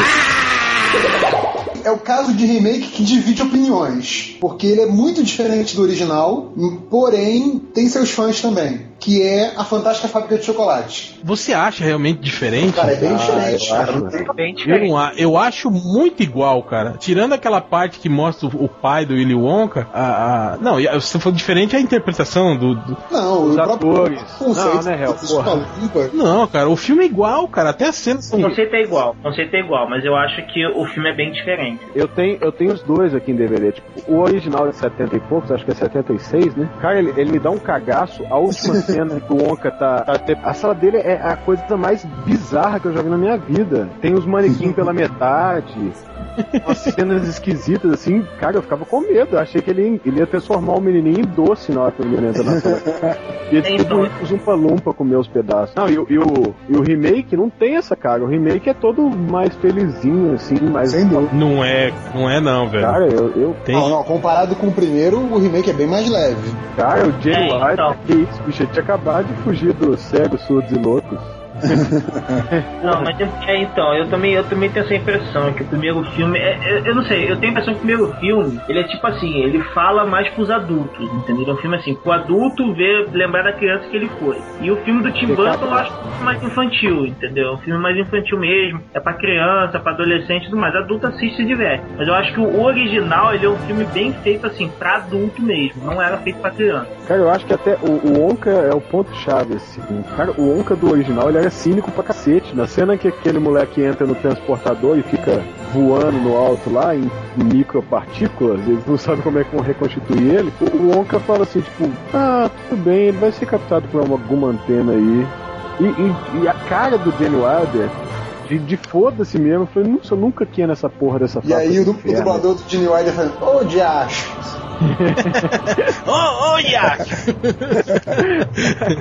É o caso de remake que divide opiniões. Porque ele é muito diferente do original, porém tem seus fãs também. Que é a Fantástica Fábrica de Chocolate. Você acha realmente diferente? Cara, é bem Ah, diferente. eu cara. acho. Bem Eu, diferente. não a- eu acho muito igual, cara. Tirando aquela parte que mostra o, o pai do Willy Wonka, a, a- não, a- se for diferente é a interpretação do, do- Não, Os o próprio atores. conceito Não, né, Hel? Não, cara, o filme é igual, cara. Até as cenas são. O conceito é igual, o conceito é igual, mas eu acho que o filme é bem diferente. Eu tenho, eu tenho os dois aqui em DVD. Tipo, o original é de 70 e poucos, acho que é 76, né? Cara, ele, ele me dá um cagaço. A última <laughs> cena que o Onca tá, tá- A sala dele é a coisa mais bizarra que eu já vi na minha vida. Tem os manequins pela metade. Umas cenas esquisitas, assim, cara, eu ficava com medo. Eu achei que ele, ia- ele ia transformar o menininho em doce na hora que ele entra na sala. E ele Então. tudo os umpa-lumpa comer os pedaços. Não, e, o- e o, e o remake não tem essa cara. O remake é todo mais felizinho, assim, mais. Sem dúvida. Não é, não é não, velho. Cara, eu, eu Tem. Não, não, comparado com o primeiro, o remake é bem mais leve. Cara, o Jay É, White, então. que isso, bicho, ele tinha acabado de fugir dos cegos, surdos e loucos. <laughs> Não, mas é, é, então, eu também, eu também tenho essa impressão que o primeiro filme. É, é- eu não sei, eu tenho a impressão que o primeiro filme, ele é tipo assim, ele fala mais pros adultos, entendeu? É um filme assim, pro adulto ver, lembrar da criança que ele foi. E o filme do Tim Burton eu acho mais infantil, entendeu? É um filme mais infantil mesmo. É pra criança, pra adolescente e tudo mais. Adulto assiste e diverte. Mas eu acho que o original, ele é um filme bem feito assim, pra adulto mesmo. Não era feito pra criança. Cara, eu acho que até o, o Onca é o ponto-chave, assim. Cara, o Onca do original, ele era cínico pra cacete. Na cena que aquele moleque entra no transportador e fica voando no alto lá, em micropartículas, eles não sabem como é que vão reconstituir ele. O, Onca fala assim, tipo, ah, tudo bem, ele vai ser captado por uma- alguma antena aí. E, e- e a cara do Jenny Wilder, de, de foda-se mesmo, eu falei, nossa, eu nunca quis nessa porra dessa E aí o, o dublador do Gene Wilder falando, ô diacho! Ô, ô, Iac!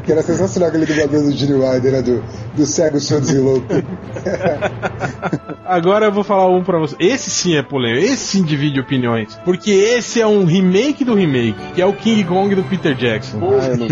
Que era sensacional aquele dublador do Gene Wilder, né? Do, do cego, e louco. <laughs> Agora eu vou falar um pra você. Esse sim é polêmico, esse sim divide opiniões. Porque esse é um remake do remake, que é o King Kong do Peter Jackson. Ah, eu, não-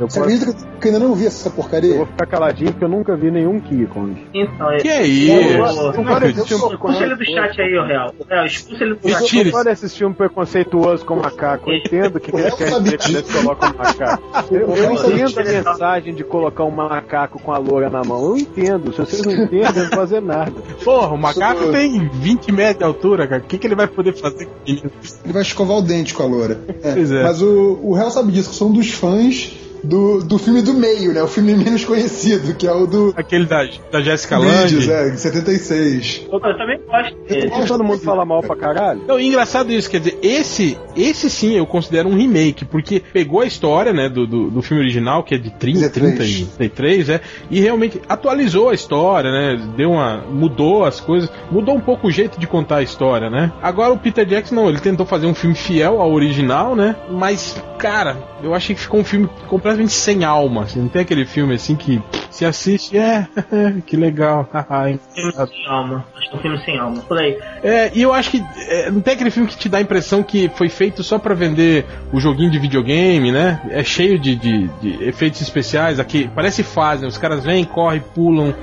eu, Você acredita que eu- que eu ainda não vi essa eu vou porcaria? ficar caladinho porque eu nunca vi nenhum King Kong. Então, é. Que é isso? Não Expulsa ele do chat aí, ô Real. Expulsa ele do chat. Eu pode assistir um preconceituoso com macaco. Eu entendo que eles querem sabia dizer que eles colocam um macaco. <laughs> Eu, eu entendo a mensagem de colocar um macaco com a loura na mão. Eu entendo. Se vocês não entendem, eu não vou fazer nada. Porra, o macaco tem 20 metros de altura, cara. O que, que ele vai poder fazer? Ele vai escovar o dente com a loura. É, Pois é. Mas o, o Hell sabe disso, que um dos fãs do, do filme do meio, né? O filme menos conhecido, que é o do Aquele da, da Jessica Lange. é, em 76. Eu também gosto. Por que todo mundo fala mal pra caralho? Não, engraçado isso, quer dizer, esse, esse sim eu considero um remake, porque pegou a história, né, do, do, do filme original, que é de 30, 30 e 33, é, e realmente atualizou a história, né, deu uma, mudou as coisas, mudou um pouco o jeito de contar a história, né. Agora o Peter Jackson, não, ele tentou fazer um filme fiel ao original, né, mas, cara, eu achei que ficou um filme completamente sem alma, assim, não tem aquele filme assim que se assiste, é, <laughs> que legal, <laughs> Filme sem alma. Acho que é um filme sem alma. Por aí. é, e eu acho que é, não tem aquele filme que te dá a impressão que foi feito só pra vender o joguinho de videogame, né? É cheio de, de- de efeitos especiais. Aqui parece fase, né? Os caras vêm, correm, pulam.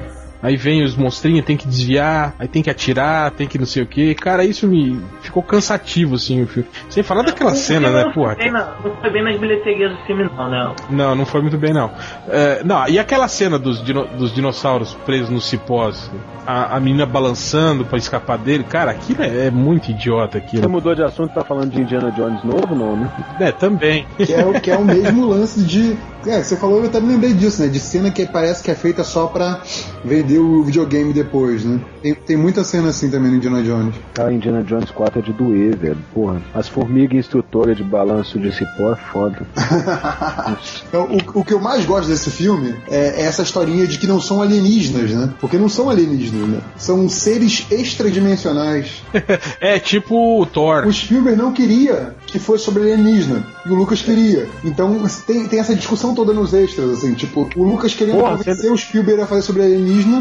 Aí vem os monstrinhos, tem que desviar, aí tem que atirar, tem que não sei o que. Cara, isso me ficou cansativo, assim, o filme. Sem falar daquela cena, né? não Porra, foi bem na- Não foi bem nas bilheterias do filme, não, né? não, não foi muito bem, não. É, não, e aquela cena dos, dino- dos dinossauros presos nos cipós, a, a menina balançando pra escapar dele, cara, aquilo é, é muito idiota Você aquilo. mudou de assunto, tá falando de Indiana Jones novo, não, né? É, também. Que é, o- que é o mesmo lance de. É, você falou, eu até me lembrei disso, né? De cena que parece que é feita só pra vender o videogame depois, né? Tem, tem muita cena assim também no Indiana Jones. Cara, Indiana Jones 4 é de doer, velho. Porra, as formigas instrutoras de balanço de cipó é foda. <laughs> Então, o, o que eu mais gosto desse filme é, é essa historinha de que não são alienígenas, né? Porque não são alienígenas, né? São seres extradimensionais. <laughs> É tipo o Thor. O Spielberg não queria que fosse sobre alienígena. E o Lucas queria. Então tem, tem essa discussão toda nos extras, assim, tipo, o Lucas querendo Porra, convencer o Spielberg a fazer sobre alienígena.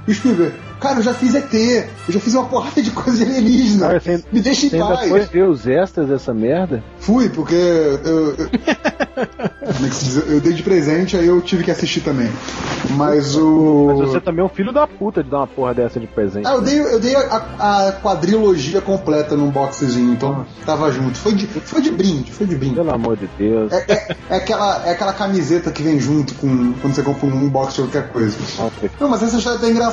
E o Spielberg, cara, eu já fiz ET, eu já fiz uma porrada de coisa de alienígena. Cara, Me deixa em Você ainda paz. foi ver os extras dessa merda? Fui, porque eu, eu- <laughs> como é que se diz? Eu dei de presente, aí eu tive que assistir também. Mas o. Mas você também é um filho da puta de dar uma porra dessa de presente. Ah, eu dei, eu dei a, a quadrilogia completa num boxezinho, então tava junto. Foi de, foi de brinde, foi de brinde. Pelo amor de Deus. É, é- é aquela, é aquela camiseta que vem junto com quando você compra um box de qualquer coisa. Nossa, Não, mas essa história tá engraçada.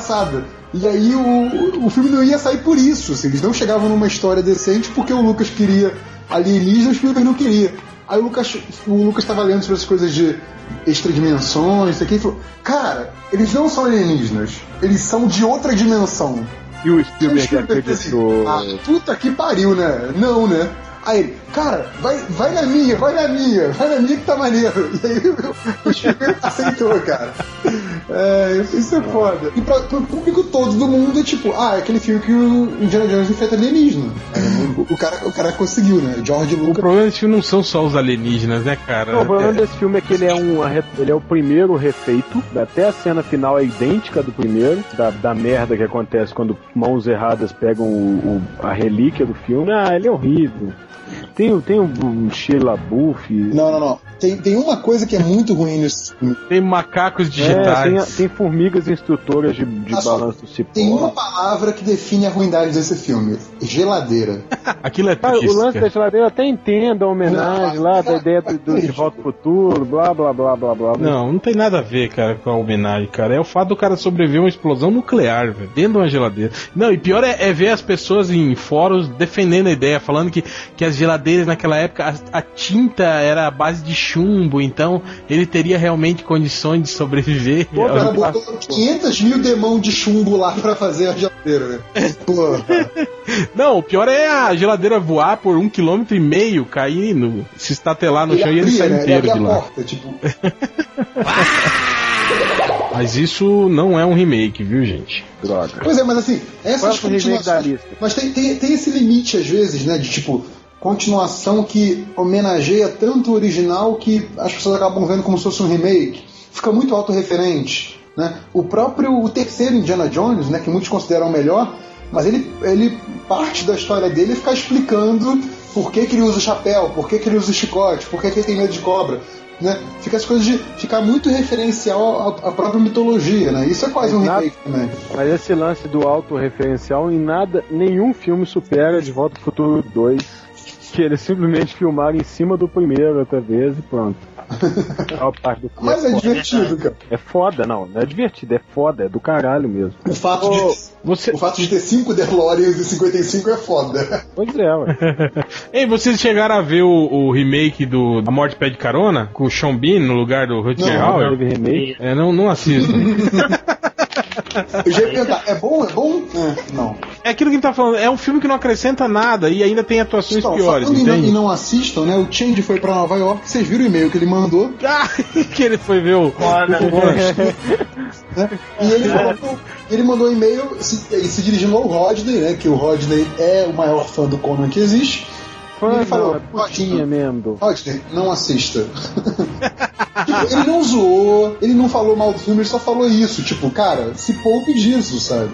E aí o, o filme não ia sair por isso. assim, eles não chegavam numa história decente porque o Lucas queria alienígena e o Spielberg não queria. Aí o Lucas, o Lucas tava lendo sobre as coisas de extradimensões, isso aqui, e falou: Cara, eles não são alienígenas, eles são de outra dimensão. E o Spielberg Spielberg assim, acreditou. ah, puta que pariu, né? Não, né? Aí ele, cara, vai, vai na minha, vai na minha, vai na minha que tá maneiro. E aí o Spielberg <laughs> aceitou, cara. É, isso é foda. E pra, pro público todo do mundo é tipo, ah, é aquele filme que o Indiana Jones enfrenta alienígena. O, o cara, o cara conseguiu, né? George O Lucas. problema desse filme não são só os alienígenas, né, cara? Não, o problema É- desse filme é que ele é, um, ele é o primeiro refeito, até a cena final é idêntica do primeiro, da, da merda que acontece quando mãos erradas pegam o- o- a relíquia do filme. Ah, ele é horrível. Tem, tem um, um Sheila Buff. Não, não, não. Tem, tem uma coisa que é muito ruim nesse filme. Tem macacos É, digitais. tem, tem formigas instrutoras de, de balanço cipó. Tem uma palavra que define a ruindade desse filme: geladeira. <laughs> Aquilo é Ah, o lance da cara. geladeira eu até entendo a homenagem Não, lá, da cara, ideia do, do De Volta ao Futuro, blá blá blá blá blá. Não, não tem nada a ver, cara, com a homenagem, cara. É o fato do cara sobreviver a uma explosão nuclear, velho, dentro de uma geladeira. Não, e pior é, é ver as pessoas em fóruns defendendo a ideia, falando que, que as geladeiras naquela época, a, a tinta era a base de chumbo, então ele teria realmente condições de sobreviver. Pô, o cara botou 500 mil demão de chumbo lá pra fazer a geladeira, né? Pô, <laughs> Não, o pior é a geladeira voar por um quilômetro e meio, cair, no, se estatelar no ele chão e ele abria, sair né? Ele inteiro abria de lá. porta, tipo. <laughs> Mas isso não é um remake, viu, gente? Droga. Pois é, mas assim, essas Qual é continuações. Mas tem, tem, tem esse limite, às vezes, né? De tipo, continuação que homenageia tanto o original que as pessoas acabam vendo como se fosse um remake. Fica muito autorreferente. Né? O próprio o terceiro Indiana Jones, né, que muitos consideram o melhor, mas ele, ele parte da história dele ficar explicando por que, que ele usa o chapéu, por que, que ele usa o chicote, por que, que ele tem medo de cobra. Né? Fica as coisas de ficar muito referencial à, à própria mitologia, né? Isso é quase um remake também. Mas esse lance do autorreferencial em nada, nenhum filme supera De Volta ao Futuro 2, que eles simplesmente filmaram em cima do primeiro outra vez e pronto. <laughs> Mas é foda. divertido, cara. É foda, não, não é divertido, é foda, é do caralho mesmo. O fato Ô, de Você... O fato de ter 5 DeLoreans e 55 é foda. Pois é, ué. <laughs> Ei, vocês chegaram a ver o, o remake do A Morte Pede Carona? Com o Sean Bean no lugar do Rutger Não, Hauer? Teve remake. É, não, não assistam. <laughs> Eu já ia perguntar, é bom? É bom? É, não. é aquilo que gente tá falando, é um filme que não acrescenta nada e ainda tem atuações Então, piores, em não- e não assistam, né? O Change foi pra Nova York, vocês viram o e-mail que ele mandou, Ah, <laughs> que ele foi ver o. Foda. o Rush. né? E ele, falou- ele mandou um e-mail se, se dirigindo ao Rodney, né? Que o Rodney é o maior fã do Conan que existe. Fã, Ele falou, não, é putinha mesmo. do- não assista. Tipo, <laughs> ele não zoou, ele não falou mal do filme, ele só falou isso. Tipo, cara, se poupe disso, sabe?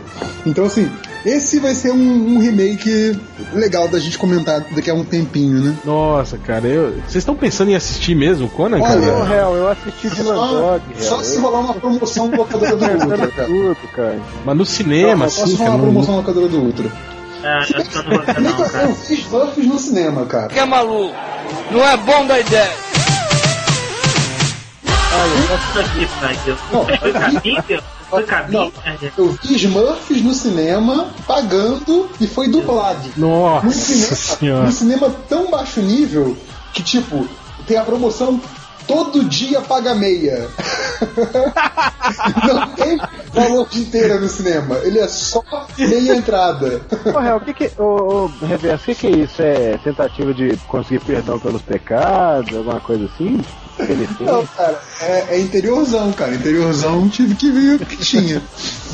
Então, assim, esse vai ser um, um remake legal da gente comentar daqui a um tempinho, né? Nossa, cara, eu... vocês estão pensando em assistir mesmo o Conan, Olha, cara? Hel, eu assisti de Só, Landog, só se rolar uma promoção do <laughs> locadora do Ultra, cara. Mas no cinema, Só assim, se rolar cara. uma não- promoção na locadora do Ultra. Eu no você não, Eu, cara. eu fiz Smurfs no cinema, cara. Que é maluco? Não é bom da ideia. Não? Não. Eu vi Smurfs no cinema, pagando e foi dublado. No Nossa cinema, senhora. no cinema tão baixo nível que, tipo, tem a promoção todo dia paga meia. <laughs> Não tem valor de inteira no cinema. Ele é só meia entrada. Ô, Hel, o que que. Ô, ô, Reverso, o que que é isso? É tentativa de conseguir perdão pelos pecados, alguma coisa assim? Não, cara, é, é interiorzão, cara. Interiorzão tive que ver o que tinha.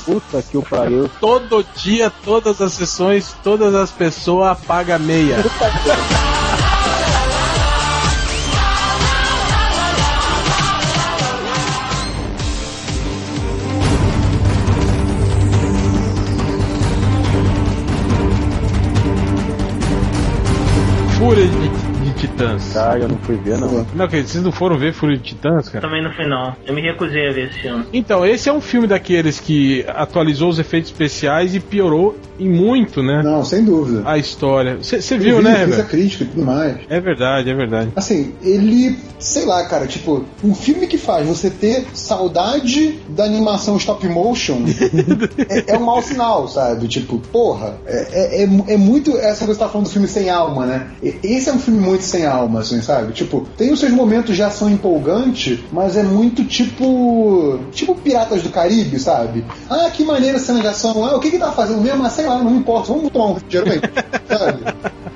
Puta que o pariu. Todo dia, todas as sessões, todas as pessoas pagam meia. Fúria de, de Titãs. Cara, eu não fui ver, não. Não, que vocês não foram ver Fúria de Titãs, cara? Também no final. Eu me recusei a ver esse filme. Então, esse é um filme daqueles que atualizou os efeitos especiais e piorou em muito, né? Não, sem dúvida. A história. Você viu, vi, né, Fiz a velho? crítica e tudo mais. É verdade, é verdade. Assim, ele, sei lá, cara, tipo, um filme que faz você ter saudade da animação stop motion <laughs> é, é um mau sinal, sabe? Tipo, porra, é, é, é- é muito essa coisa que você tá falando do filme sem alma, né? Esse é um filme muito sem alma, assim, sabe? Tipo, tem os seus momentos de ação empolgante, mas é muito tipo. Tipo Piratas do Caribe, sabe? Ah, que maneira a cena de ação. Ah, o que que tá fazendo mesmo? Ah, sei lá, não importa, vamos tomar um geralmente, <laughs> sabe?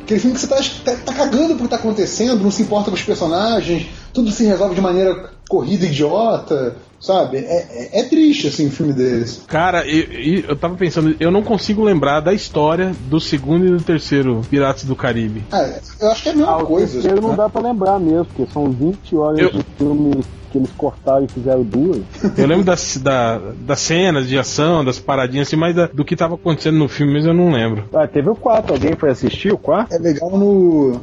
Aquele filme que você tá, tá, tá cagando pro que tá acontecendo, não se importa com os personagens, tudo se resolve de maneira corrida idiota, sabe? É, é, é triste, assim, o filme deles. Cara, eu, eu- tava pensando, eu não consigo lembrar da história do segundo e do terceiro Piratas do Caribe. Ah, eu acho que é a mesma Ah, o coisa. terceiro não né? dá pra lembrar mesmo, porque são 20 horas Eu- de filme que eles cortaram e fizeram duas. Eu lembro das, da, das cenas de ação, das paradinhas assim, mas da- do que tava acontecendo no filme mesmo eu não lembro. Ah, teve o 4. Alguém foi assistir o 4? É legal no.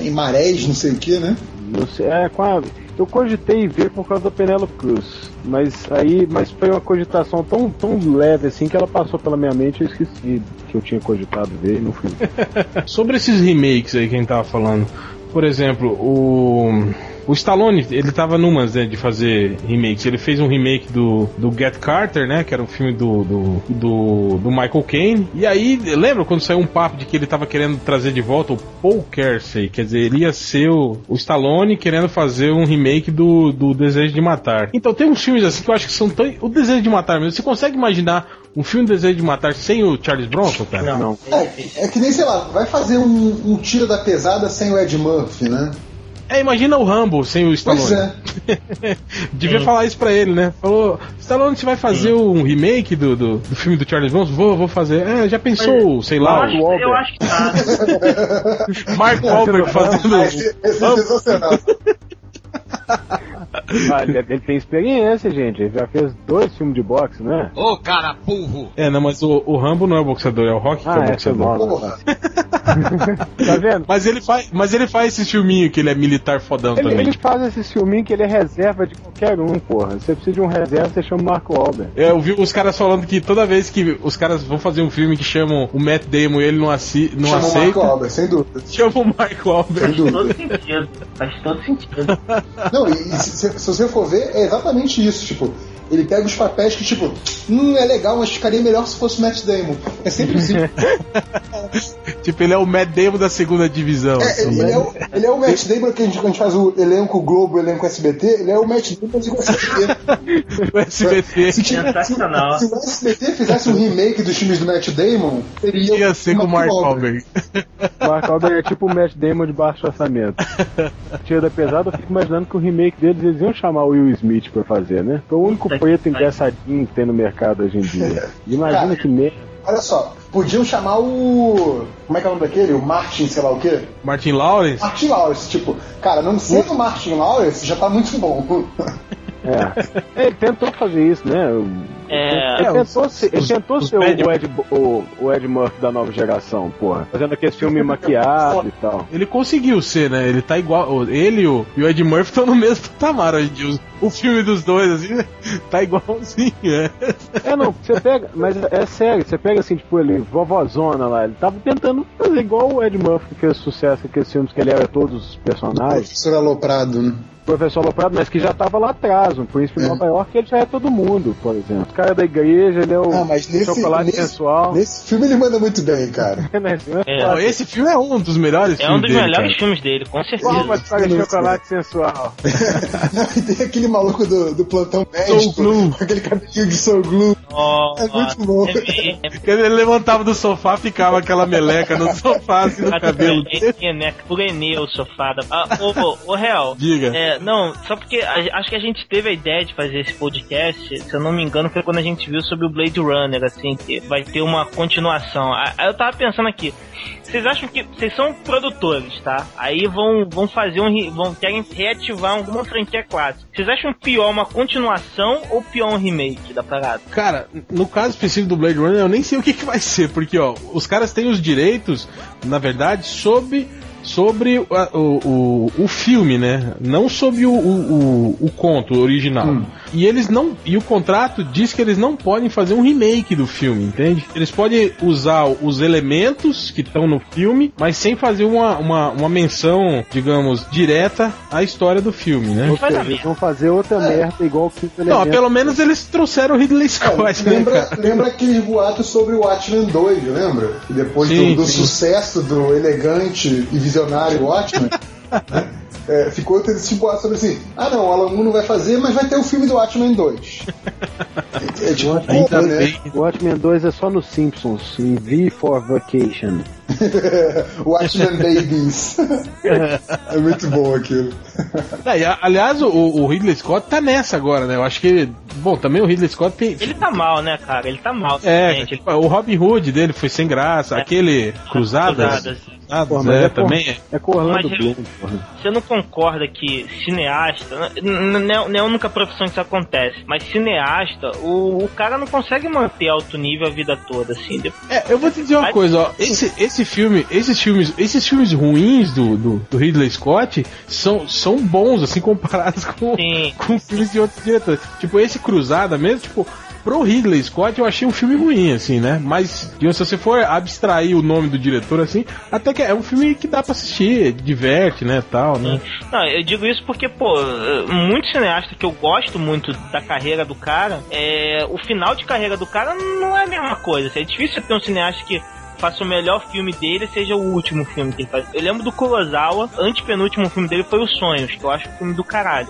em Marés, não sei o que, né? Não sei, é, a- eu cogitei ver por causa da Penélope Cruz. Mas aí, mas foi uma cogitação tão, tão leve assim que ela passou pela minha mente e eu esqueci que eu tinha cogitado ver e não fui. Sobre esses remakes aí que a gente tava falando, por exemplo, o. O Stallone, ele tava numas, né, de fazer remakes. Ele fez um remake do, do Get Carter, né, que era um filme do, do, do, do Michael Caine. E aí, lembra quando saiu um papo de que ele tava querendo trazer de volta o Paul Kersey? Quer dizer, ele ia ser o, o Stallone querendo fazer um remake do, do Desejo de Matar. Então tem uns filmes assim que eu acho que são tão... O Desejo de Matar mesmo, você consegue imaginar um filme Desejo de Matar sem o Charles Bronson, cara? Não. É, é que nem, sei lá, vai fazer um, um tiro da pesada sem o Ed Murphy, né? É, imagina o Rambo sem o Stallone. Pois é. <laughs> Devia Sim. falar isso pra ele, né? Falou, Stallone, você vai fazer um remake do, do, do filme do Charles Bronson? Vou, vou fazer. É, já pensou, sei Eu lá, acho, o eu acho que tá. <laughs> Mark Wahlberg <laughs> fazendo. Esse, esse é sensacional. <laughs> Ah, ele, tem experiência, gente. Ele já fez dois filmes de boxe, né? Ô, cara burro. É, não, mas o, o Rambo não é o boxeador, é o Rock que é Ah, o essa é boxeador. Porra. <laughs> <laughs> Tá vendo? Mas ele faz, mas ele faz esse filminho que ele é militar fodão Ele, também. ele faz esse filminho que ele é reserva de qualquer um, porra. Você precisa de um reserva, você chama o Marco Wahlberg. É, Eu vi os caras falando que toda vez que os caras vão fazer um filme que chamam o Matt Damon e ele não, assi, não Chama o Marco aceita, Albert, sem dúvida. chama o Mark Wahlberg. Sem Faz dúvida. todo sentido. Faz todo sentido. Não, e, se, se você for ver, é exatamente isso. Tipo, ele pega os papéis que, tipo, hum, é legal, mas ficaria melhor se fosse o Matt Damon. É sempre assim. <laughs> Tipo, ele é o Matt Damon da segunda divisão. É, assim, ele, né? é o, ele é o Matt Damon que a gente, quando a gente faz o elenco Globo, o elenco SBT, ele é o Matt Damon de SBT. <laughs> O SBT Se, Sensacional. se o SBT fizesse um remake dos filmes do Matt Damon, seria ia ser com o Mark Wahlberg. O Mark Wahlberg é tipo o Matt Damon de baixo orçamento. Tira da pesada, eu fico imaginando que o remake deles eles iam chamar o Will Smith pra fazer, né? Foi o único preto engraçadinho que tem no mercado hoje em dia. <laughs> Imagina Cara, que merda. Olha só, podiam chamar o. Como é que é o nome daquele? O Martin, sei lá o quê? Martin Lawrence? Martin Lawrence, tipo, cara, não sendo o Martin Lawrence já tá muito bom. <laughs> É. Ele tentou fazer isso, né? É, Ele É, tentou os- ser, ele os- tentou os ser o, Ed, o, o Ed Murphy da nova geração, porra. Fazendo aquele filme <laughs> maquiado e tal. Ele conseguiu ser, né? Ele tá igual. o- Ele e o, e o Ed Murphy estão no mesmo patamar hoje em dia. O filme dos dois, assim, <laughs> tá igualzinho, é. É, não, você pega, mas é sério, você pega assim, tipo, ele, vovozona lá, ele tava tentando fazer igual o Ed Murphy que fez sucesso com aqueles filmes que ele era todos os personagens. Professor Aloprado, né? Professor Loprado, mas que já tava lá atrás, um príncipe de É. Nova York, ele já é todo mundo, por exemplo. O cara da igreja, ele é o Ah, mas nesse, chocolate nesse, sensual. nesse filme ele manda muito bem, cara. <laughs> É. Não, esse filme é um dos melhores é um dos dele, melhores cara. filmes dele, com certeza. Igual, mas cara de chocolate sensual. <laughs> e tem aquele maluco do, do plantão médico, Glue. com aquele cabelinho de Soul Glue. Nossa, É muito bom. é é ele levantava do sofá, ficava aquela meleca no sofá, assim, no cabelo. É, né? Por Enê, o sofá. Da... Ah, ô, ô, ô, Real. Diga. É, não, só porque a- acho que a gente teve a ideia de fazer esse podcast, se eu não me engano, foi quando a gente viu sobre o Blade Runner, assim, que vai ter uma continuação. Aí eu tava pensando aqui, vocês acham que. Vocês são produtores, tá? Aí vão, vão fazer um. vão querem reativar alguma franquia clássica. Vocês acham pior uma continuação ou pior um remake da parada? Cara, no caso específico do Blade Runner, eu nem sei o que, que vai ser, porque ó, os caras têm os direitos, na verdade, sobre sobre o, o, o, o filme, né? Não sobre o, o, o, o conto original. E eles não. E o contrato diz que eles não podem fazer um remake do filme, entende? Eles podem usar os elementos que estão no filme, mas sem fazer uma, uma, uma menção, digamos, direta à história do filme, né? Ou seja, eles vão fazer outra merda igual o Quinto Não, pelo menos eles trouxeram o Ridley Scott, né, lembra, cara? lembra aquele boato sobre o Watchmen 2, lembra? Depois Sim, do, do sim. sucesso do elegante e visionário Watchmen, <laughs> né? É, ficou tendo esse boato sobre assim: ah não, o Alan Moore não vai fazer, mas vai ter o filme do Watchmen 2. É, porra, né? O Watchmen 2 é só nos Simpsons, em V for Vacation. <laughs> Watchmen Babies. <laughs> é muito bom aquilo. É, e aliás, o, o Ridley Scott tá nessa agora, né? Eu acho que. Bom, também o Ridley Scott tem. Ele tá mal, né, cara? Ele tá mal. É. Ele o Robin Hood dele foi sem graça. É. Aquele Cruzadas. Cruzadas. Cruzadas, Porra, mas é, é, também é. é com Orlando Mas Bloom, porra. Você não concorda que cineasta, n- n- não é- a única profissão que isso acontece, mas cineasta, o, o cara não consegue manter alto nível a vida toda, assim. É, eu vou te dizer uma Mas- coisa, ó. Esse, esse filme, esses filmes, esses filmes ruins do, do, do Ridley Scott são, são bons, assim, <laughs> comparados com, Sim. com filmes de outros diretores. Tipo, esse Cruzada mesmo, tipo, pro Ridley Scott eu achei um filme ruim, assim, né? Mas, se você for abstrair o nome do diretor, assim, até que é um filme que dá pra assistir, diverte, né, tal, né? Não, eu digo isso porque, pô, muito cineasta que eu gosto muito da carreira do cara, é, o final de carreira do cara não é a mesma coisa. assim, É difícil ter um cineasta que faça o melhor filme dele seja o último filme que ele faz. Eu lembro do Kurosawa, antepenúltimo filme dele foi Os Sonhos, que eu acho um filme do caralho.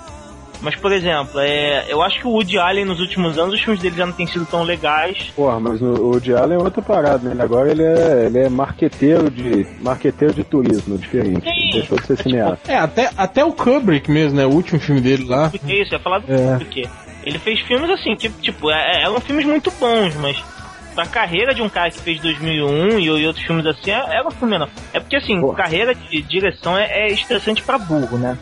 Mas, por exemplo, é, eu acho que o Woody Allen nos últimos anos, os filmes dele já não têm sido tão legais. Porra, mas o, Woody Allen é outra parada, né? Agora ele é, ele é marqueteiro de marqueteiro de turismo, diferente. Ele deixou de ser cineasta. É, até, até o Kubrick mesmo, né? O último filme dele lá. É isso? Ia falar do É. quê? Ele fez filmes assim, que, tipo, é- eram filmes muito bons, mas pra carreira de um cara que fez 2001 e, e outros filmes assim, é- era um filme não. É porque assim, Pô. carreira de direção é, é estressante pra burro, né?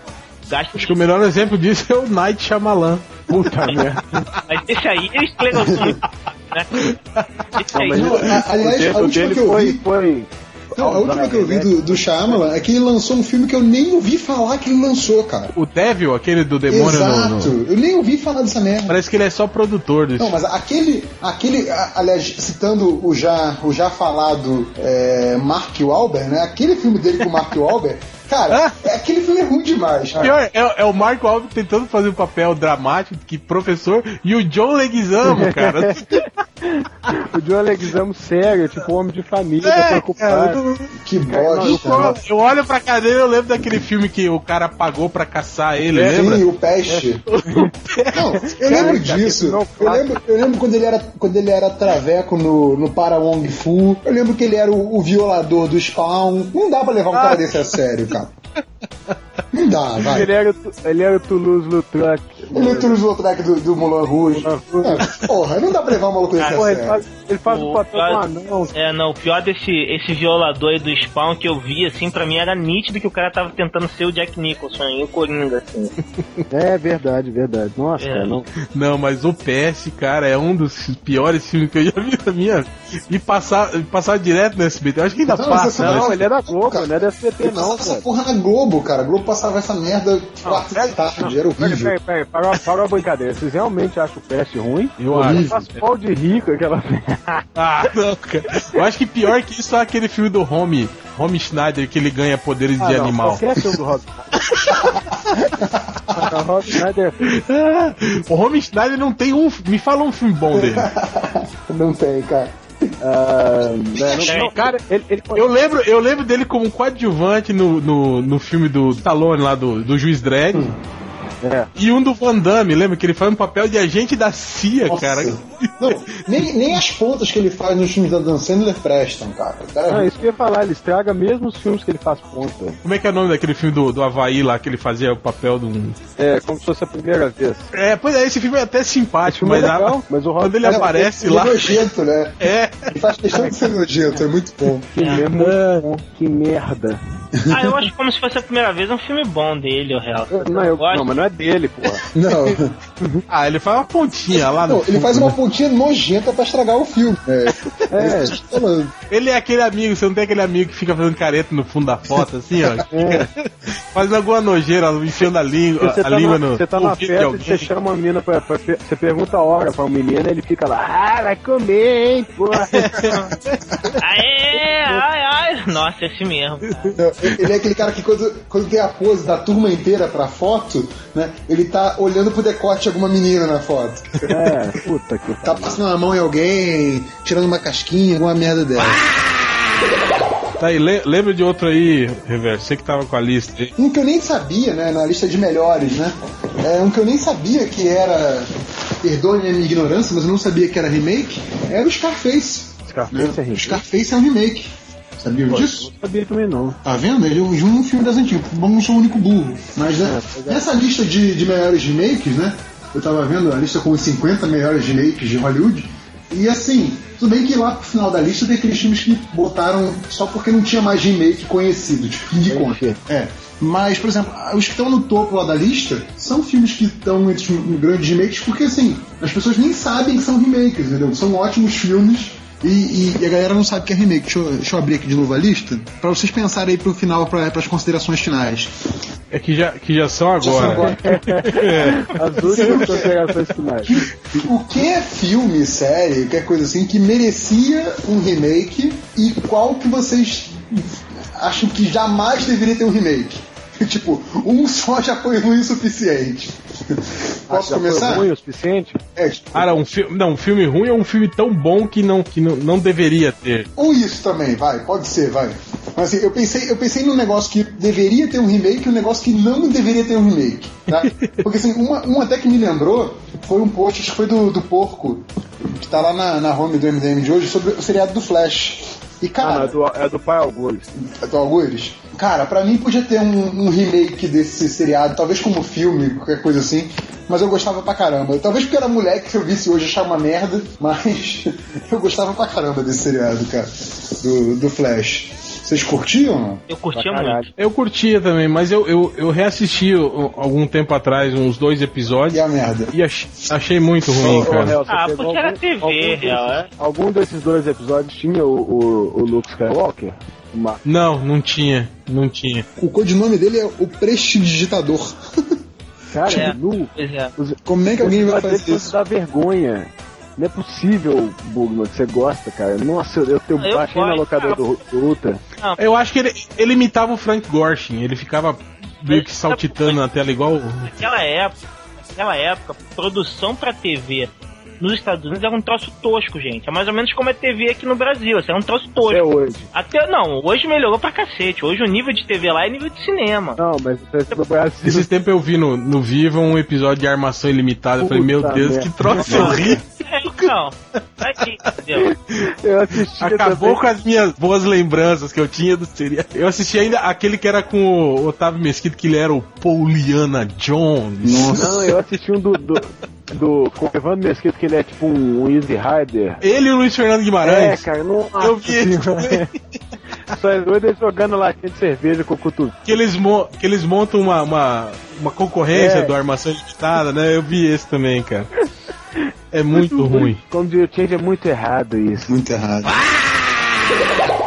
Gasta Acho que o melhor exemplo disso é o Night Shyamalan. Puta <laughs> merda. Mas esse aí, ele muito, né? Esse aí, Não, a- aliás, a última que eu foi, vi. foi. Não, a última que eu vi do, do Shyamalan é que ele lançou um filme que eu nem ouvi falar que ele lançou, cara. O Devil, aquele do demônio no- Exato. no, Eu nem ouvi falar dessa merda. Parece que ele é só produtor desse Não, mas aquele, aquele, aliás, citando o já, o já falado é, Mark Wahlberg, né? Aquele filme dele com o Mark Wahlberg Cara, é- aquele filme é ruim demais, cara. Pior, é, é o Marco Alves tentando fazer um papel dramático, que professor, e o John Leguizamo, <laughs> cara. O John Leguizamo sério, tipo um homem de família, É, preocupado. cara, eu, Que eu- bosta. eu olho pra cadeira e eu lembro daquele filme que o cara pagou pra caçar ele, Sim, lembra? o Peste. <laughs> Não, eu lembro disso. Eu lembro, eu lembro quando ele era, quando ele era traveco no, no Para Wong Fu. Eu lembro que ele era o, o violador do Spawn. Não dá pra levar um cara desse a sério, cara. Não dá, vai. Ele era, ele era o Toulouse-Lautrec. O Luthor Lautrec do, do Moulin Rouge. É, porra, não dá pra levar um maluco desse a Porra, ele faz, ele faz o O- papel do anão. É, não, o pior desse esse violador aí do Spawn que eu vi, assim, pra mim era nítido que o cara tava tentando ser o Jack Nicholson em o Coringa, assim. <laughs> É verdade, verdade. Nossa, É. cara, não. Não, mas o PS, cara, é um dos piores filmes que eu já vi na minha vida. E passar, passar direto no SBT. Eu acho que ainda Não, passa. né? Não, ele é da Globo, Cara, não é da SBT, Ele não, essa porra na Globo, cara. A Globo passava essa merda quarta da tarde, era Peraí, horrível. peraí, peraí, para, para a brincadeira. Vocês realmente acham o Peste ruim? Eu acho. Faz pau de rico aquela <laughs> Ah, não, cara. Eu acho que pior que isso é aquele filme do Home, Home Schneider, que ele ganha poderes Ah, de não, animal. Qualquer filme do Rob Snyder. <laughs> o <laughs> o Home Schneider não tem um. Me fala um filme bom dele. Não tem, cara. né, não- não, cara, ele, ele Eu lembro, eu lembro dele como coadjuvante no, no, no filme do Stallone lá do, do Juiz Dredd. É. E um do Van Damme, lembra que ele faz um papel de agente da CIA, Nossa. cara. Não, nem, nem as pontas que ele faz nos filmes da Dan Sandler prestam, cara. Cara é Ah, isso que eu ia falar, ele estraga mesmo os filmes que ele faz ponta. Como é que é o nome daquele filme do, do Havaí lá, que ele fazia o papel de um. É, como se fosse a primeira vez. É, pois é, esse filme é até simpático, Filme mas, é legal, a- mas o Rob quando ele Snyder- aparece ele lá. é nojento, né? <laughs> É, Ele faz questão de ser nojento, é muito bom. Que merda. Que merda. Ah, eu acho como se fosse a primeira vez um filme bom dele, o real. Não, eu, gosto. não, mas não é dele, porra. Não, <laughs> ah, ele faz uma pontinha lá no. não ele faz uma pontinha nojenta pra estragar o filme. É, É. falando. Ele é aquele amigo, você não tem aquele amigo que fica fazendo careta no fundo da foto, assim, ó. <laughs> Fica fazendo alguma nojeira, enfiando a língua, Você a tá, língua na, no. você tá na festa e você chama uma menina pra, pra- Você pergunta a hora pra um menino ele fica lá, ah, vai comer, hein, porra. <laughs> Aê, ai, ai. Nossa, esse mesmo. cara. Ele é aquele cara que quando, quando tem a pose da turma inteira pra foto, né? Ele tá olhando pro decote de alguma menina na foto. é, puta que Tá passando a mão em alguém, tirando uma casquinha, alguma merda dela. Tá aí, le- lembra de outro aí, Reverso? Você que tava com a lista aí. Um que eu nem sabia, né, na lista de melhores, né? É um que eu nem sabia que era. Perdoe a minha ignorância, mas eu não sabia que era remake. Era o Scarface. Scarface é O rico. Scarface é um remake. Sabiam disso? Não sabia também não. Tá vendo? Eu vi um filme das antigas. Bom, não sou o único burro. Mas né, nessa lista de, de melhores remakes, né? Eu tava vendo a lista com os 50 melhores remakes de Hollywood. E assim, tudo bem que lá pro final da lista tem aqueles filmes que botaram só porque não tinha mais remake conhecido, <laughs> tipo fim de conta. É. Mas, por exemplo, os que estão no topo lá da lista são filmes que estão entre os grandes remakes, porque assim, as pessoas nem sabem que são remakes, entendeu? São ótimos filmes e, e- e a galera não sabe que é remake. Deixa eu, deixa eu abrir aqui de novo a lista, pra vocês pensarem aí pro final, pra, pras considerações finais. É que já, que já são Já são agora. agora. <laughs> As últimas considerações finais. O que é filme, série, qualquer coisa assim, que merecia um remake e qual que vocês acham que jamais deveria ter um remake? <laughs> tipo, um só já foi ruim o suficiente. Posso Já foi começar? ruim o suficiente? É, tipo, Cara, um filme. Não, um filme ruim é um filme tão bom que não, que não, não deveria ter. ou isso também, vai, pode ser, vai. Mas assim, eu pensei, eu pensei num negócio que deveria ter um remake e um negócio que não deveria ter um remake. Tá? <laughs> Porque assim, uma, um até que me lembrou foi um post, acho que foi do, do Porco, que tá lá na, na home do MDM de hoje, sobre o seriado do Flash. E Ah, cara, não, é do, é do pai Augusto. do Algures, cara, pra mim podia ter um, um remake desse seriado, talvez como filme, qualquer coisa assim. Mas eu gostava pra caramba. Talvez porque era moleque, se eu visse hoje achar uma merda, <laughs> mas eu gostava pra caramba desse seriado, cara. Do, do Flash. Vocês curtiam ou não? Eu curtia muito. Eu curtia também, mas eu, eu, eu reassisti algum tempo atrás uns dois episódios E a merda? e ach- achei muito ruim, cara. Você Ah, porque era algum- TV, algum desses- Real, é? Algum desses dois episódios tinha o, o, o Luke Skywalker? Uma... Não, não tinha. Não tinha. O codinome dele é o Prestidigitador. <laughs> Cara, É. nu. Pois é. Como é que alguém vai fazer isso? dá vergonha. Não é possível, Bugman, que você gosta, cara. Nossa, eu, eu, eu Eu baixei na locadora do, do Ultra. Não, Eu acho que ele, ele imitava o Frank Gorshin, ele ficava meio que saltitando na tela igual. naquela época, naquela época, produção pra TV nos Estados Unidos era um troço tosco, gente. É mais ou menos como a TV aqui no Brasil, assim, é um troço tosco. Até hoje. Até não, hoje melhorou pra cacete. Hoje o nível de TV lá é nível de cinema. Não, mas isso é no Brasil. Esses tempos eu vi no, no Viva um episódio de armação ilimitada. Eu falei, meu Puta Deus, merda. que troço <laughs> horrível. É, então, aqui, entendeu? <laughs> Eu assisti Acabou com as minhas boas lembranças que eu tinha do seriado. Eu assisti ainda aquele que era com o Otávio Mesquita, que ele era o Pauliana Jones. Não, eu assisti um do. do... Do com o Evandro Mesquita, que ele é tipo um, Easy Rider. Ele e o Luiz Fernando É, Guimarães. cara, não Eu vi esse também. <laughs> Só é doido eles jogando latinha de cerveja com o cotovelo. que eles, mo- que eles montam uma, uma, uma concorrência É. do Armação Ilimitada, né? Eu vi esse também, cara. É muito ruim. Como diz o Change, é muito errado isso. Muito errado.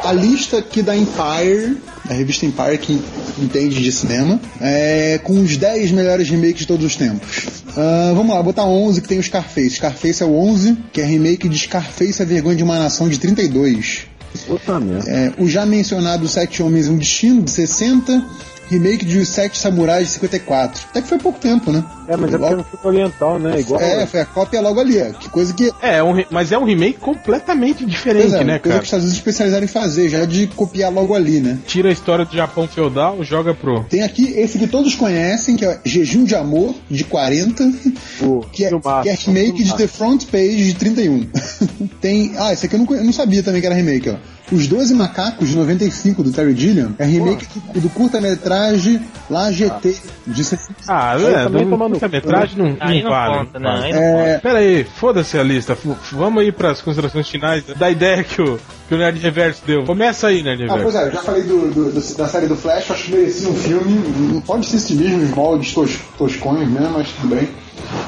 A lista aqui da Empire, da revista Empire, que entende de cinema, é com os 10 melhores remakes de todos os tempos. Ah, vamos lá, botar 11 que tem o Scarface. Scarface é o 11, que é remake de Scarface, a vergonha de uma nação de 32. Puta merda. É, o já mencionado Sete Homens e um Destino, de 60. Remake de Os Sete Samurais, de 54. Até que foi pouco tempo, né? É, mas é porque Logo- não fica oriental, né? Igual. É, foi a cópia logo ali. ó. Que coisa que É, é um re- mas é um remake completamente diferente, é, né, coisa cara? que os Estados Unidos se especializaram em fazer, já de copiar logo ali, né? Tira a história do Japão feudal, joga pro. Tem aqui esse que todos conhecem, que é Jejum de Amor, de 40, Pô, que é, filmaço, que é remake de. The Front Page, de 31. <laughs> Tem. Ah, esse aqui eu não, eu não sabia também que era remake, ó. Os Doze Macacos, de 95, do Terry Gilliam, é remake do, do curta-metragem Lá GT, de 60. Ah, é, também não, toma no essa cu, metragem não, Aí não não vale. conta, não. Aí não É, Pera aí, foda-se a lista. Vamos aí pras considerações finais da ideia que o, que o Nerd Reverso deu. Começa aí, Nerd Ah, pois Reverso. é, eu já falei do, do- do- da série do Flash, acho que merecia um filme. Não pode ser esse mesmo, os moldes tos, toscões mesmo, mas tudo bem.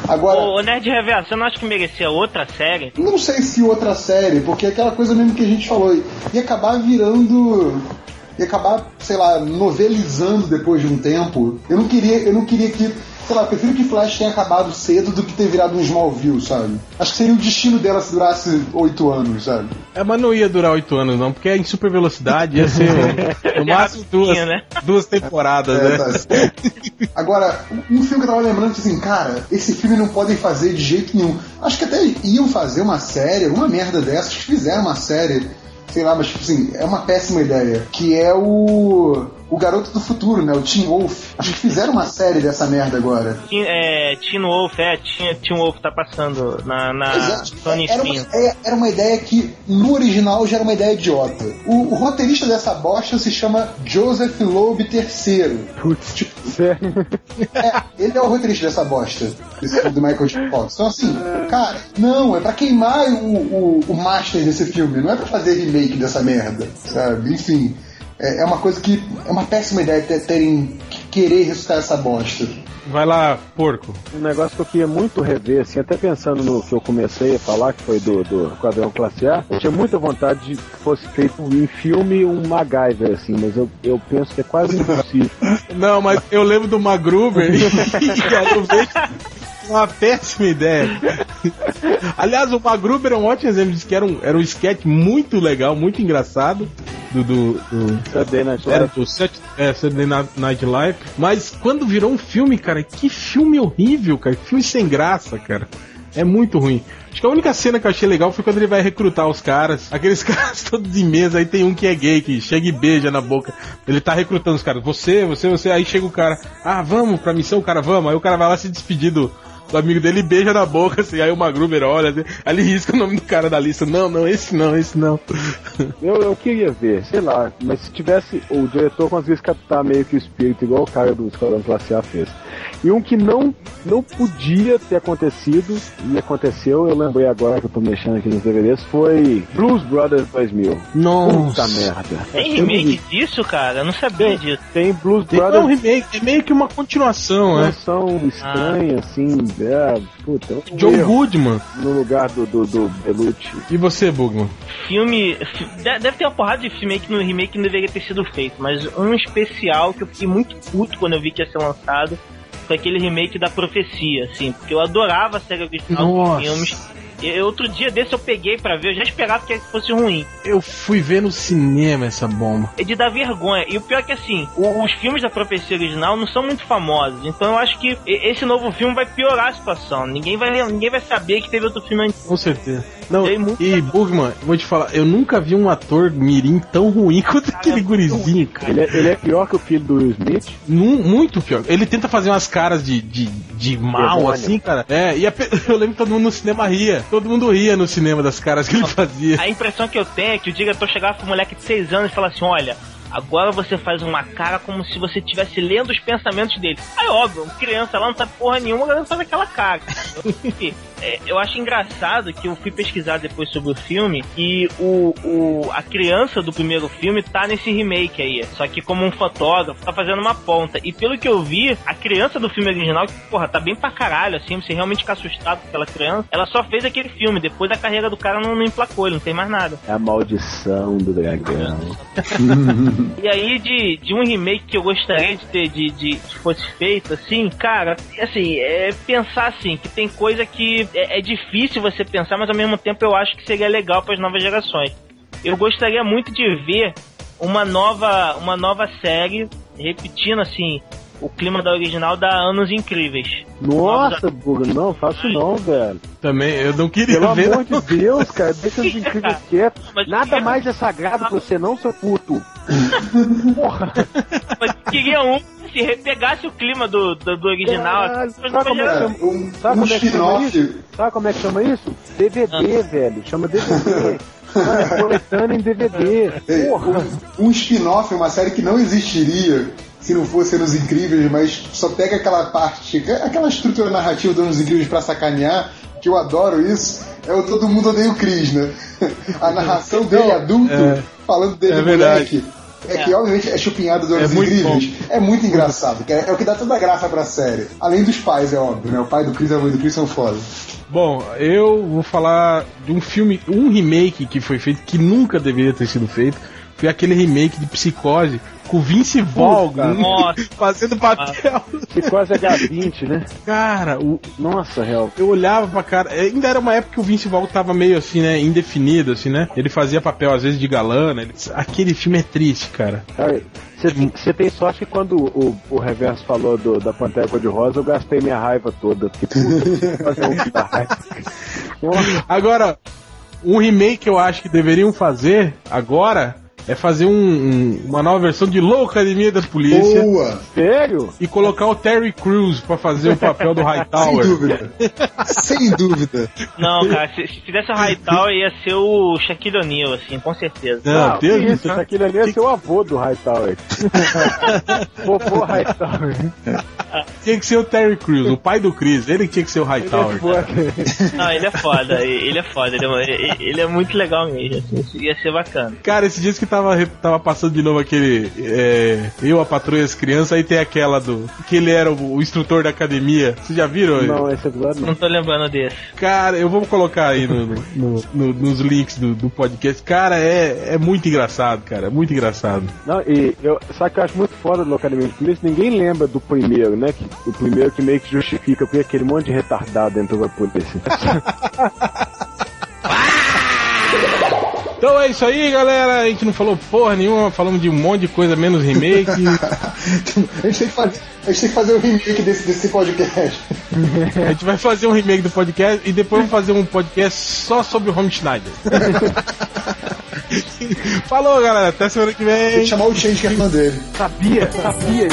Agora, Ô, ô, Nerd Reverso, você não acha que merecia outra série? não sei se outra série, porque é aquela coisa mesmo que a gente falou, ia acabar virando. ia acabar, sei lá, novelizando depois de um tempo. Eu não queria, eu não queria que. Sei lá, eu prefiro que Flash tenha acabado cedo do que ter virado um Smallville, sabe? Acho que seria o destino dela se durasse oito anos, sabe? É, mas não ia durar oito anos, não, porque é em super velocidade, ia ser <laughs> no máximo duas, né? duas temporadas, É, né? tá. Agora, um filme que eu tava lembrando, tipo assim, cara, esse filme não podem fazer de jeito nenhum. Acho que até iam fazer uma série, alguma merda dessas, que fizeram uma série, sei lá, mas tipo assim, é uma péssima ideia. Que é o. O Garoto do Futuro, né? O Teen Wolf. Acho que fizeram uma série dessa merda agora. Teen, é, Teen Wolf, é, Teen, Teen Wolf tá passando na, na Sony era, uma, é- era uma ideia que, no original, já era uma ideia idiota. O, o roteirista dessa bosta se chama Joseph Loeb III. Putz, Tipo, sério. É, ele é o roteirista dessa bosta, desse filme do Michael J. Fox. Então, assim, cara, não, é pra queimar o, o, o master desse filme, não é pra fazer remake dessa merda, sabe? Enfim, é, é uma coisa que. É uma péssima ideia ter- terem que querer ressuscitar essa bosta. Vai lá, porco. Um negócio que eu queria muito rever, assim, até pensando no que eu comecei a falar, que foi do, do Quadrão Classe A, eu tinha muita vontade de que fosse feito em filme um MacGyver, assim, mas eu, eu penso que é quase impossível. Não, mas eu lembro do Magruber e cara, eu vejo uma péssima ideia. <laughs> Aliás, o Magruber é um ótimo exemplo disso, que era um, era um sketch muito legal, muito engraçado. Do, do, do- Saturday Night era Live. do é, Saturday Night- Night Live. Mas quando virou um filme, cara, que filme horrível, cara. Que filme sem graça, cara. É muito ruim. Acho que a única cena que eu achei legal foi quando ele vai recrutar os caras. Aqueles <laughs> caras todos de mesa, aí tem um que é gay, que chega e beija na boca. Ele tá recrutando os caras. Você, você, você. Aí chega o cara. Ah, vamos pra missão, o cara, vamos. Aí o cara vai lá se despedir do, do amigo dele e beija na boca, assim. Aí o Magruber olha, assim, aí ele risca o nome do cara da lista. Não, não, esse não, esse não. Eu, eu queria ver, sei lá, mas se tivesse o diretor conseguisse captar meio que o espírito, igual o cara do Esquadrão Classe A fez. E um que não, não podia ter acontecido, e aconteceu, eu lembrei agora que eu tô mexendo aqui nos DVDs, foi Blues Brothers 2000. Puta Nossa. merda. Tem remake disso, cara? Eu não sabia disso. Tem Blues Tem, não é um Brothers remake, é meio que uma continuação, uma né? versão estranha, assim, é, puta, um John erro Goodman. no lugar do, do, do Belucci. E você, Bugman? Filme. fi- de- Deve ter uma porrada de filme aí que no remake não deveria ter sido feito, mas um especial que eu fiquei muito puto quando eu vi que ia ser lançado foi aquele remake da Profecia, assim, porque eu adorava a série original Nossa. dos filmes. E outro dia desse eu peguei pra ver, eu já esperava que fosse ruim. Eu fui ver no cinema essa bomba. É de dar vergonha. E o pior é que assim, o- os filmes da profecia original não são muito famosos. Então eu acho que esse novo filme vai piorar a situação. Ninguém vai, ninguém vai saber que teve outro filme antes. Com certeza. Não, e Bugman, vou te falar, eu nunca vi um ator mirim tão ruim <laughs> quanto aquele gurizinho, cara. Ele é, ele é pior que o filho do Will Smith. Nu- muito pior. Ele tenta fazer umas caras de, de, de mal, Demônio. assim, cara. É, e a <laughs> eu lembro que todo mundo no cinema ria. Todo mundo ria no cinema das caras que ele fazia. A impressão que eu tenho é que o diretor chegava pro moleque de 6 anos e falava assim: olha. Agora você faz uma cara como se você estivesse lendo os pensamentos dele. Aí, óbvio, uma criança lá não sabe porra nenhuma, ela faz aquela cara. Enfim, <laughs> é, eu acho engraçado que eu fui pesquisar depois sobre o filme e o, o, a criança do primeiro filme tá nesse remake aí. Só que como um fotógrafo, tá fazendo uma ponta. E pelo que eu vi, a criança do filme original, que, porra, tá bem pra caralho, assim, você realmente fica assustado com aquela criança, ela só fez aquele filme. Depois a carreira do cara não, não emplacou, ele não tem mais nada. É a maldição do dragão. <laughs> E aí, de, de um remake que eu gostaria de ter, de, de que fosse feito, assim, cara, assim, é pensar assim, que tem coisa que é, é difícil você pensar, mas ao mesmo tempo eu acho que seria legal para as novas gerações. Eu gostaria muito de ver uma nova, uma nova série, repetindo assim, o clima da original da Anos Incríveis. Nossa, Buga, não, faço não, velho. Também, eu não queria Pelo ver. amor de Deus, cara, deixa os incríveis <laughs> quietos. Mas- Nada mais é sagrado pra você não, seu puto. <laughs> Porra. Mas queria um que se pegasse o clima do, do, do original. Caralho, sabe como é que chama? Um, Sabe um como é que chama spin-off. isso? Sabe como é que chama isso? DVD, velho. Chama DVD. É coletânea em DVD. <laughs> Ei, Porra. um, um spin-off, uma série que não existiria se não fosse Anos Incríveis, mas só pega aquela parte, aquela estrutura narrativa dos Anos Incríveis pra sacanear, que eu adoro isso, é o Todo Mundo Odeia o Chris, né? <laughs> A narração dele adulto, é. falando dele É verdade. moleque. É que obviamente é chupinhado dos Anos muito Incríveis. É muito engraçado, que é, é o que dá toda a graça pra série. Além dos pais, é óbvio, né? O pai do Chris e a mãe do Chris são foda. Bom, eu vou falar de um filme, um remake que foi feito que nunca deveria ter sido feito. Foi aquele remake de Psicose com o Vince Vaughn <laughs> fazendo papel. Quase H20, né? Cara, o, Nossa, real. eu olhava pra cara. é, Ainda era uma época que o Vince Vaughn tava meio assim, né? Indefinido, assim, né? Ele fazia papel às vezes de galã, né? Ele- Aquele filme é triste, cara. Cara, Você tem sorte que quando o, o Reverso falou do- da Pantera Cor-de-Rosa, eu gastei minha raiva toda. Porque, puta, fazer um <laughs> raiva. Agora, um remake que eu acho que deveriam fazer agora é fazer um- um- uma nova versão de Loucademia das Polícias Boa! sério? e colocar o Terry Crews pra fazer o papel do Sem Hightower. dúvida. Sem dúvida. Não, cara, se, se fizesse o Hightower ia ser o Shaquille O'Neal, assim, com certeza. Não, que Deus do isso, céu. aquele ali é seu avô do Hightower. <laughs> Vovô Hightower. Tinha que ser o Terry Crews, o pai do Chris. Ele tinha que ser o Hightower. cara. Não, ele é foda, ele é foda, ele é, ele é muito legal mesmo, assim, ia ser bacana. Cara, esses dias que tava, tava passando de novo aquele. é, eu, a patroa e as crianças, aí tem aquela do. Que ele era o, o instrutor da academia. Vocês já viram? Não, esse episódio Não não. tô lembrando desse. Cara, eu vou colocar aí no, no- no- no- nos links do, do podcast. Cara, é, é muito engraçado, cara. É muito engraçado. Não, e eu, sabe que eu acho muito foda do Locademia de Polícia? Ninguém lembra do primeiro, né? Que, o primeiro que meio que justifica porque aquele monte de retardado dentro da polícia. <laughs> Então é isso aí, galera. A gente não falou porra nenhuma, falamos de um monte de coisa, menos remake. <laughs> A gente tem que fazer, a gente tem que fazer um remake desse, desse podcast. <laughs> A gente vai fazer um remake do podcast e depois vamos fazer um podcast só sobre o Home Schneider. <laughs> Falou, galera. Até semana que Tem vem. que chamar o Change que é fã dele. sabia, sabia.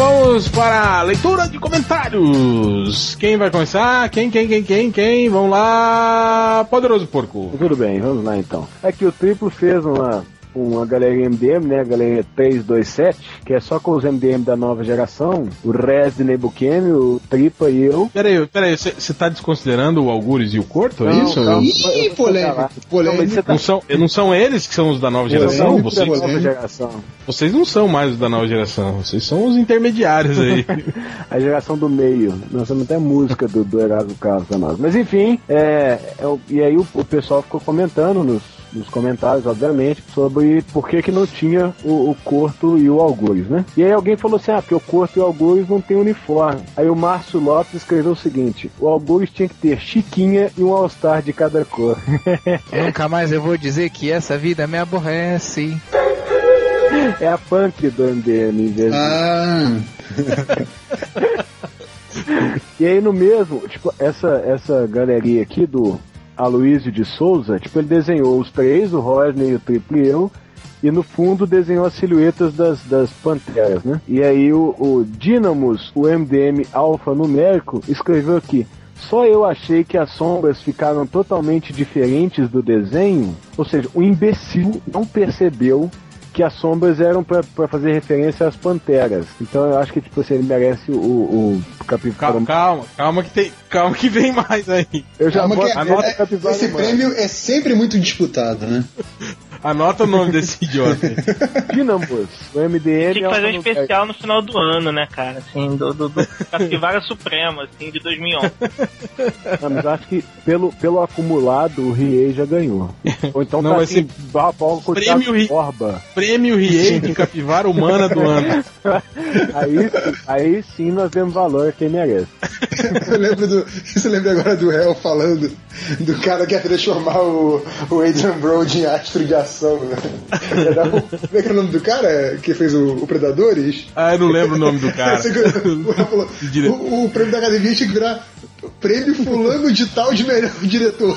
Vamos para a leitura de comentários. Quem vai começar? Quem, quem, quem, quem, quem? Vamos lá, Poderoso Porco. Tudo bem, vamos lá então. É que o Triplo fez uma uma galeria MDM, né? A galeria 327, que é só com os MDM da nova geração. O Resident Bukemi, o Tripa e eu. Peraí, peraí, você tá desconsiderando o Algures e o Corto? É Não, isso? calma. Ih, polêmico, Não, polêmico. você tá- Não são, não são eles que são os da nova geração? Vocês, eu nova geração. vocês não são mais os da nova geração, vocês são os intermediários aí. <laughs> A geração do meio. Nós temos até música do, do Erasmo Carlos pra nós. Mas enfim, é, é e aí o, o pessoal ficou comentando nos, nos comentários, obviamente, sobre por que, que não tinha o, o Corto e o Algures, né? E aí alguém falou assim: ah, porque o Corto e o Algures não tem uniforme. Aí o Márcio Lopes escreveu o seguinte: o Algures tinha que ter Chiquinha e um All-Star de cada cor. <laughs> Nunca mais eu vou dizer que essa vida me aborrece. é a punk do MDM, em vez Ah, <laughs> E aí no mesmo, tipo, essa, essa galeria aqui do Aloysio de Souza, tipo, ele desenhou os três, o Rodney e o Triple eu, e no fundo desenhou as silhuetas das, das panteras, né? E aí o, o o MDM alfanumérico, escreveu aqui. Só eu achei que as sombras ficaram totalmente diferentes do desenho, ou seja, o imbecil não percebeu que as sombras eram pra pra fazer referência às panteras. Então eu acho que tipo assim, ele merece o, o capivara. calma, calma, calma que tem, calma que vem mais aí. Eu já calma boto que anota é- esse prêmio é sempre muito disputado, né? <laughs> Anota o nome desse <laughs> idiota. aí. Dinambos, o MDM Tinha é que fazer um no- especial no final do ano, né, cara? Assim, do, do, do Capivara Suprema, assim, de 2011. Não, mas eu acho que pelo, pelo acumulado o Riei já ganhou. Ou então Não, tá vai assim, ser Paulo prêmio Thiago Ri- Borba. Prêmio Riei de Capivara Humana do Ano. <laughs> Aí, aí sim nós demos valor a quem merece. <laughs> Eu lembro do. Você lembra agora do réu falando do cara que ia transformar o, o Adrian Brody em astro de ação, né? Como é que era o nome do cara que fez o, o Predadores? Ah, eu não lembro o nome do cara. <laughs> <laughs> O, o prêmio da academia tinha que virar prêmio fulano de tal de melhor <laughs> diretor.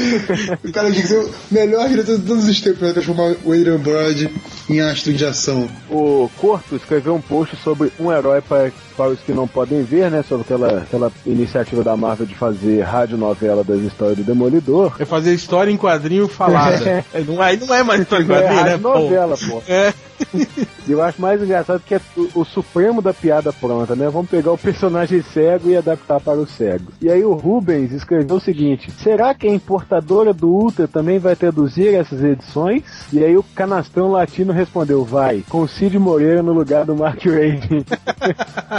<laughs> o cara tinha que ser o melhor diretor de todos os tempos pra transformar o Adrian Brody em astro de ação. O Corto escreveu um post sobre um herói para, para os que não podem ver, né? Sobre aquela, aquela iniciativa da Marvel de fazer radionovela das histórias do Demolidor. É fazer história em quadrinho falada. <laughs> É, não, aí não é mais história em É quadrinho, né? radionovela, pô. pô? É. <laughs> E eu acho mais engraçado que é o, o supremo da piada pronta, né? Vamos pegar o personagem cego e adaptar para o cego. E aí o Rubens escreveu o seguinte: será que a importadora do Ultra também vai traduzir essas edições? E aí o canastrão latino respondeu: vai, com o Cid Moreira no lugar do Mark Raven.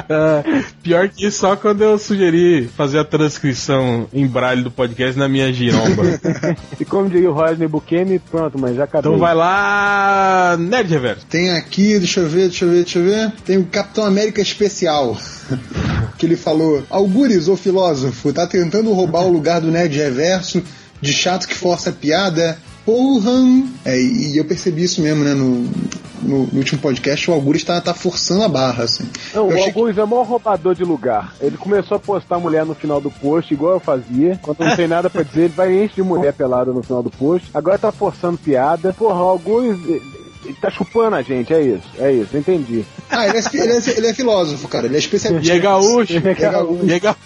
Ah, <laughs> pior que isso, só quando eu sugeri fazer a transcrição em braille do podcast na minha giromba. <laughs> e como diria o Rodney Bukemi, pronto, mas já acabou. Então vai lá, Nerd Reverso. Tem aqui, deixa eu ver, deixa eu ver, deixa eu ver. Tem o Capitão América Especial. <laughs> que ele falou: Algures, o filósofo, tá tentando roubar o lugar do Nerd Reverso, de chato que força a piada. Porra! É, e eu percebi isso mesmo, né? No, no, no último podcast, o Algures tá, tá forçando a barra, assim. Não, Eu o Algures é o maior roubador de lugar. Ele começou a postar mulher no final do post, igual eu fazia. Quando não tem nada pra dizer, ele vai encher de mulher pelada no final do post. Agora tá forçando piada. Porra, o Algures. ele- tá chupando a gente, é isso, é isso, entendi. Ah, ele é, ele, é, ele é filósofo, cara. Ele é especialista. E é gaúcho. É gaúcho. E é ga- e é gaúcho.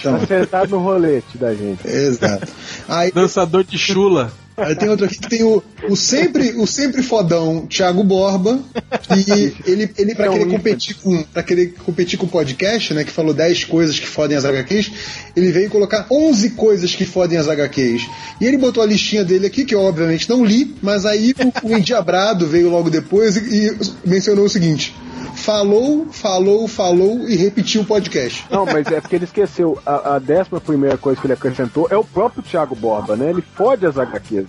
Então, Tá sentado no rolete da gente. exato. Aí, Dançador de chula. Aí tem outro aqui que tem o, o sempre o sempre fodão Thiago Borba, que ele, ele para É querer competir com para querer competir com o podcast, né, que falou 10 coisas que fodem as HQs, ele veio colocar 11 coisas que fodem as HQs. E ele botou a listinha dele aqui que eu obviamente não li, mas aí o, o Endiabrado veio logo depois e, e mencionou o seguinte: falou, falou, falou e repetiu o podcast. Não, mas é porque ele esqueceu. A, a décima primeira coisa que ele acrescentou é o próprio Thiago Borba, né? Ele fode as HQs.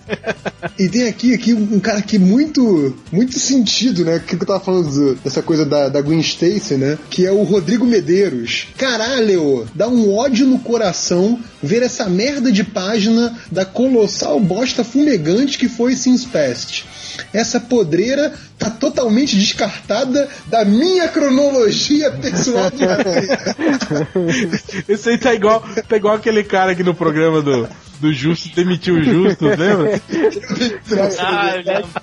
E tem aqui, aqui um cara que muito muito sentido, né? Que eu tava falando do- dessa coisa da, da Gwen Stacy, né? Que é o Rodrigo Medeiros. Caralho, dá um ódio no coração ver essa merda de página da colossal bosta fumegante que foi Sims Past. Essa podreira tá totalmente descartada da minha cronologia pessoal de. <laughs> Esse aí tá igual, tá igual aquele cara aqui no programa do, do Justo demitiu o Justo, lembra? <laughs> Ah.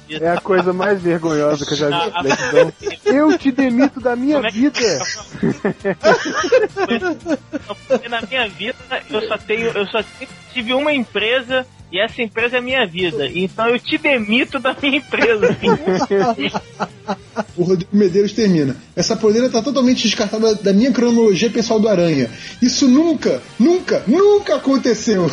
É a coisa mais vergonhosa que eu já vi Ah, televisão. Eu te demito da minha é que- vida. Porque na minha vida eu só tenho, eu só tive uma empresa E essa empresa é minha vida. Então eu te demito da minha empresa. <laughs> O Rodrigo Medeiros termina. Essa podeira tá totalmente descartada da minha cronologia pessoal do Aranha. Isso nunca, nunca, nunca aconteceu.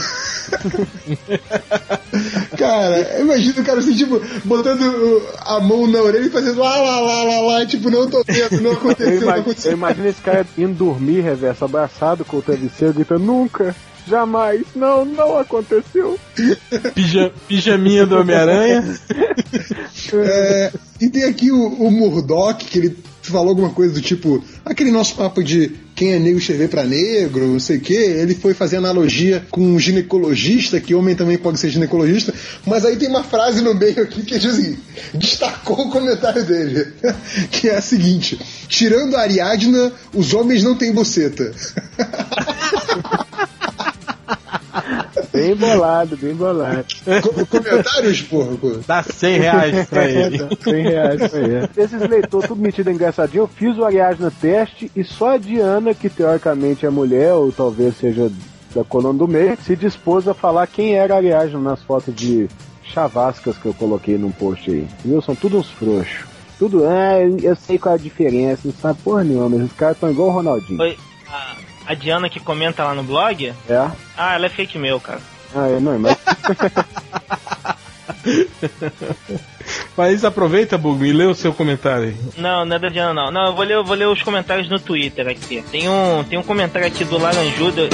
<laughs> cara, imagina o cara assim, tipo, botando a mão na orelha e fazendo lá, lá, lá, lá, lá, tipo, não tô vendo, não Eu, aconteceu, não aconteceu. eu imagino esse cara indo dormir, reverso, abraçado com o travesseiro, gritando, nunca, jamais, não, não aconteceu. Pija, pijaminha do Homem-Aranha. É, e tem aqui o, o Murdoch, que ele falou alguma coisa do tipo, aquele nosso papo de quem é negro escrever pra negro, não sei o que, ele foi fazer analogia com um ginecologista, que homem também pode ser ginecologista, mas aí tem uma frase no meio aqui que diz assim, destacou o comentário dele, <laughs> que é a seguinte, tirando a Ariadna, os homens não têm buceta. <laughs> Bem bolado, bem bolado. Co- Comentários, porra? pô? Dá 100 reais pra <laughs> ele. 100 reais pra ele. Esses leitores tudo metido engraçadinho, eu fiz o Ariadna teste e só a Diana, que teoricamente é mulher, ou talvez seja da coluna do meio, se dispôs a falar quem era a Ariadna nas fotos de chavascas que eu coloquei num post aí. Viu? São tudo uns frouxos. Tudo, ah, eu sei qual é a diferença, não sabe porra nenhuma, mas os caras estão igual o Ronaldinho. Foi a, a Diana que comenta lá no blog. É? Ah, ela é fake meu, cara. Ah, é, não, mas <laughs> Mas aproveita, Bug, e lê o seu comentário aí. Não, não é da Diana, não. Não, eu vou ler, eu vou ler os comentários no Twitter aqui. Tem um, tem um comentário aqui do Laranjuda.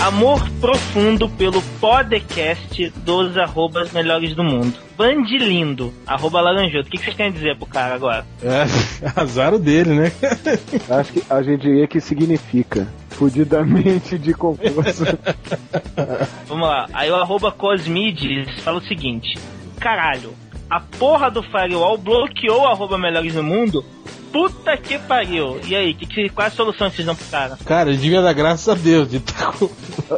Amor profundo pelo podcast dos arrobas melhores do mundo. Bandilindo, arroba laranjudo. O que, que vocês têm a dizer pro cara agora? É, <laughs> azar o dele, né? <laughs> acho que a gente diria que significa fudidamente de concurso. <laughs> Vamos lá. Aí o arroba Cosmides fala o seguinte: Caralho, a porra do firewall bloqueou o arroba melhores do mundo? Puta que pariu. E aí, que, que, qual é a solução que vocês dão pro cara? Cara, ele devia dar graças a Deus de estar com.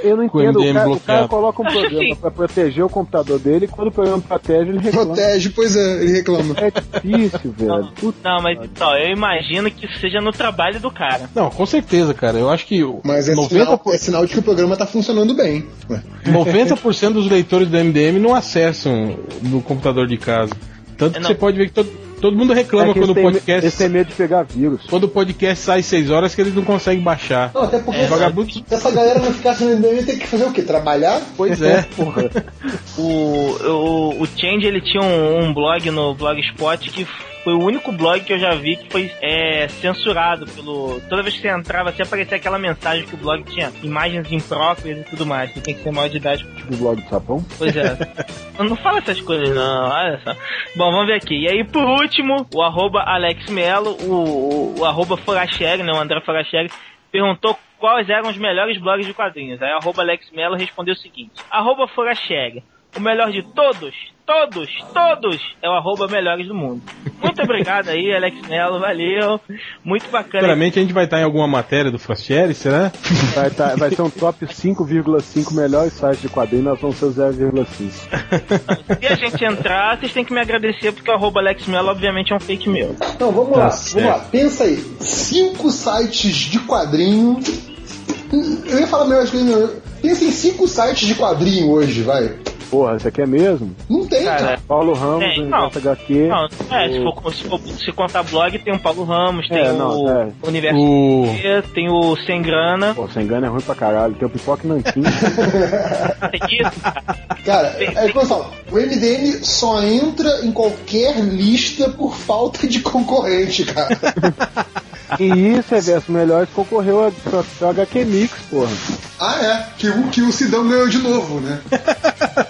Eu não o entendo, o cara, o cara coloca um programa assim. pra proteger o computador dele e quando o programa protege, ele reclama. Protege, pois é, ele reclama. É difícil, velho. Puta Não, mas então, eu imagino que isso seja no trabalho do cara. Não, com certeza, cara. Eu acho que o Mas é 90%, sinal, é sinal de que o programa tá funcionando bem. <laughs> Ué. 90% dos leitores do MDM não acessam no computador de casa. Tanto que não. você pode ver que todo, todo mundo reclama É quando o podcast. Eles têm medo de pegar vírus. Quando o podcast sai 6 horas que eles não conseguem baixar. Não, até porque É, essa, vagabundo- se essa galera não ficasse no MDM, tem que fazer o quê? Trabalhar? Pois é. Porra. <laughs> O, o, o Change ele tinha um, um blog no Blogspot que foi o único blog que eu já vi que foi é, censurado pelo. Toda vez que você entrava, você aparecia aquela mensagem que o blog tinha imagens impróprias e tudo mais. Você tem que ser maior de idade. Do blog do sapão. Pois é. <laughs> não fala essas coisas, não. Olha só. Bom, vamos ver aqui. E aí, por último, o arroba Alex Melo, o, o, o arroba Foracheri, né? O André Foracheri, perguntou quais eram os melhores blogs de quadrinhos. Aí, o arroba Alex Melo respondeu o seguinte: arroba Foracheri. O melhor de todos, todos, todos é o arroba melhores do mundo. Muito obrigado aí, Alex Melo, valeu. Muito bacana. Futuramente a gente vai estar em alguma matéria do Frastieri, será? Vai, tá- vai ser um top 5,5 melhores sites de quadrinhos, nós vamos ser o 0,5. Se a gente entrar, vocês têm que me agradecer porque o arroba Alex Melo, obviamente, é um fake meu. Não, vamos Tá lá, certo. vamos lá. Pensa aí. Cinco sites de quadrinho. Eu ia falar melhor de quadrinho. Pensa em cinco sites de quadrinho hoje, vai. Porra, você quer mesmo? Não tem, cara. Cara, Paulo Ramos, Tem, Universo HQ. Não, é, se o- for, se for se contar blog, tem o Paulo Ramos, tem É, o não, é. Universo O. T, tem o Sem Grana, Pô, sem engano é ruim pra caralho. Tem o Pipoca e Nanquim. <laughs> tem isso, cara. Cara, é que eu falo, o MDM só entra em qualquer lista por falta de concorrente, cara. <laughs> e isso, Reverso Melhores concorreu a, pra, pra HQ Mix, porra. Ah, é. Que o, que o Sidão ganhou de novo, né?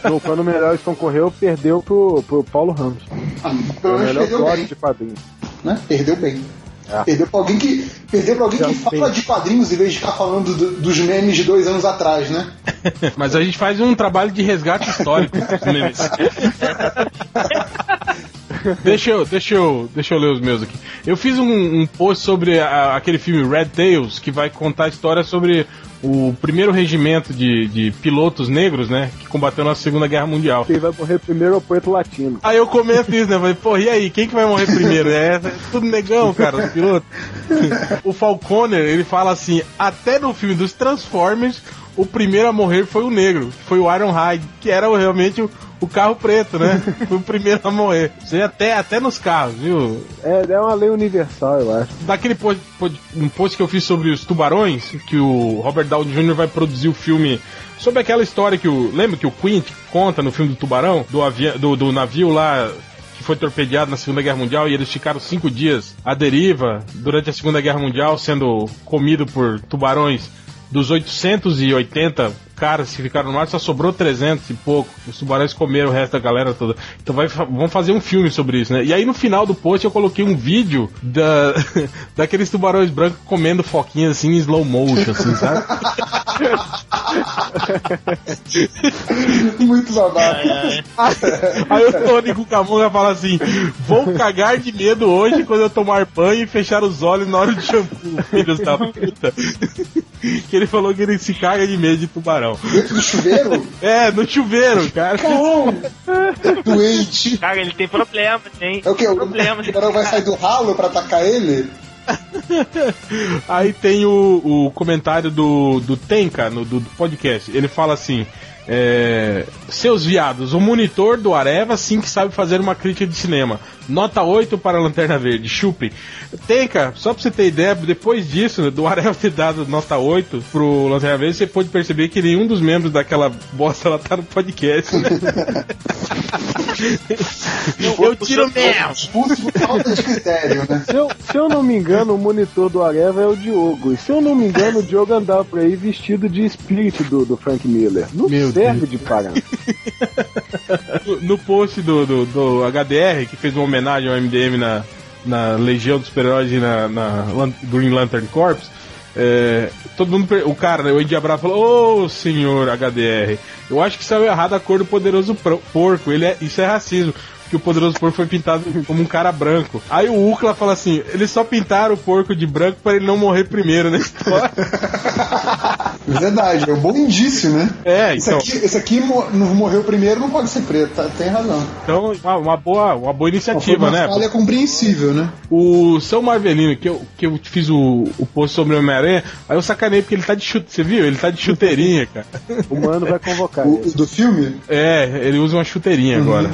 No, quando o Melhores concorreu, perdeu pro, pro Paulo Ramos. Ah, o melhor perdeu blog de quadrinhos. Né? Perdeu bem. É. Perdeu pra alguém que. Perdeu pra alguém Já que fala de quadrinhos em vez de ficar falando do- dos memes de dois anos atrás, né? Mas a gente faz um trabalho de resgate histórico dos <laughs> memes. <laughs> deixa, eu, deixa, eu, deixa eu ler os meus aqui. Eu fiz um, um post sobre a- aquele filme Red Tails, que vai contar a história sobre o primeiro regimento de, de pilotos negros, né? Que combateu na Segunda Guerra Mundial. Quem vai morrer primeiro é o poeta latino. Aí eu comento isso, né? Falei, pô, e aí, quem que vai morrer primeiro? É, é tudo negão, cara, os pilotos. O Falconer, ele fala assim, até no filme dos Transformers, o primeiro a morrer foi o negro, que foi o Ironhide, que era realmente o, o carro preto, né? Foi o primeiro a morrer. Isso aí até, até nos carros, viu? É, é uma lei universal, eu acho. Daquele post, post- um post que eu fiz sobre os tubarões, que o Robert Downey Jr. vai produzir o filme sobre aquela história que o. Lembra que o Quint conta no filme do Tubarão? Do, avi, do, do navio lá que foi torpedeado na Segunda Guerra Mundial e eles ficaram cinco dias à deriva durante a Segunda Guerra Mundial, sendo comido por tubarões. Dos 880 caras que ficaram no mar, só sobrou 300 e pouco. Os tubarões comeram o resto da galera toda. Então vai, vamos fazer um filme sobre isso, né? E aí no final do post eu coloquei um vídeo da, <laughs> daqueles tubarões brancos comendo foquinha assim em slow motion, assim, sabe? <laughs> Muito babaca. Aí o Tony Cucamonga fala assim: Vou cagar de medo hoje quando eu tomar banho e fechar os olhos na hora do shampoo, filhos da puta. <laughs> que ele falou que ele se caga de medo de tubarão. Dentro do chuveiro? É, no chuveiro, cara. Caralho! Doente. Cara, ele tem problema, tem É o que? O problemas. tubarão vai sair do ralo pra atacar ele? Aí tem o, o comentário do, do Tenka, no, do, do podcast. Ele fala assim: é, Seus viados, o monitor do Areva sim que sabe fazer uma crítica de cinema. Nota 8 para a Lanterna Verde. Chupem. Tenka, só pra você ter ideia, depois disso, do Areva ter dado nota 8 pro Lanterna Verde, você pode perceber que nenhum dos membros daquela bosta lá tá no podcast. né? <laughs> Eu tiro mesmo. Expulso por falta de critério, né? Se eu, se eu não me engano, o monitor do Areva é o Diogo. E se eu não me engano, o Diogo andava por aí vestido de Spirit do, do Frank Miller. Não Meu serve de parar. no, no post do, do, do HDR, que fez uma homenagem ao MDM na, na Legião dos Super-Heróis e na, na Green Lantern Corps, é, todo mundo, o cara, né, o Andy Abra falou, ô senhor HDR, eu acho que saiu errado a cor do poderoso porco, ele é, isso é racismo. Que o poderoso porco foi pintado como um cara branco. Aí o Ukla fala assim: eles só pintaram o porco de branco para ele não morrer primeiro na <laughs> história. Verdade, é um bom indício, né? É, Esse então. aqui, esse aqui não morreu primeiro, não pode ser preto, tá- tem razão. Então, uma, uma boa, uma boa iniciativa, uma né? falha compreensível, né? O São Marvelino, que eu, que eu fiz o, o post sobre o Homem-Aranha, aí eu sacanei porque ele tá de chute. Você viu? Ele tá de chuteirinha, cara. O mano vai convocar O, do filme? É, ele usa uma chuteirinha agora.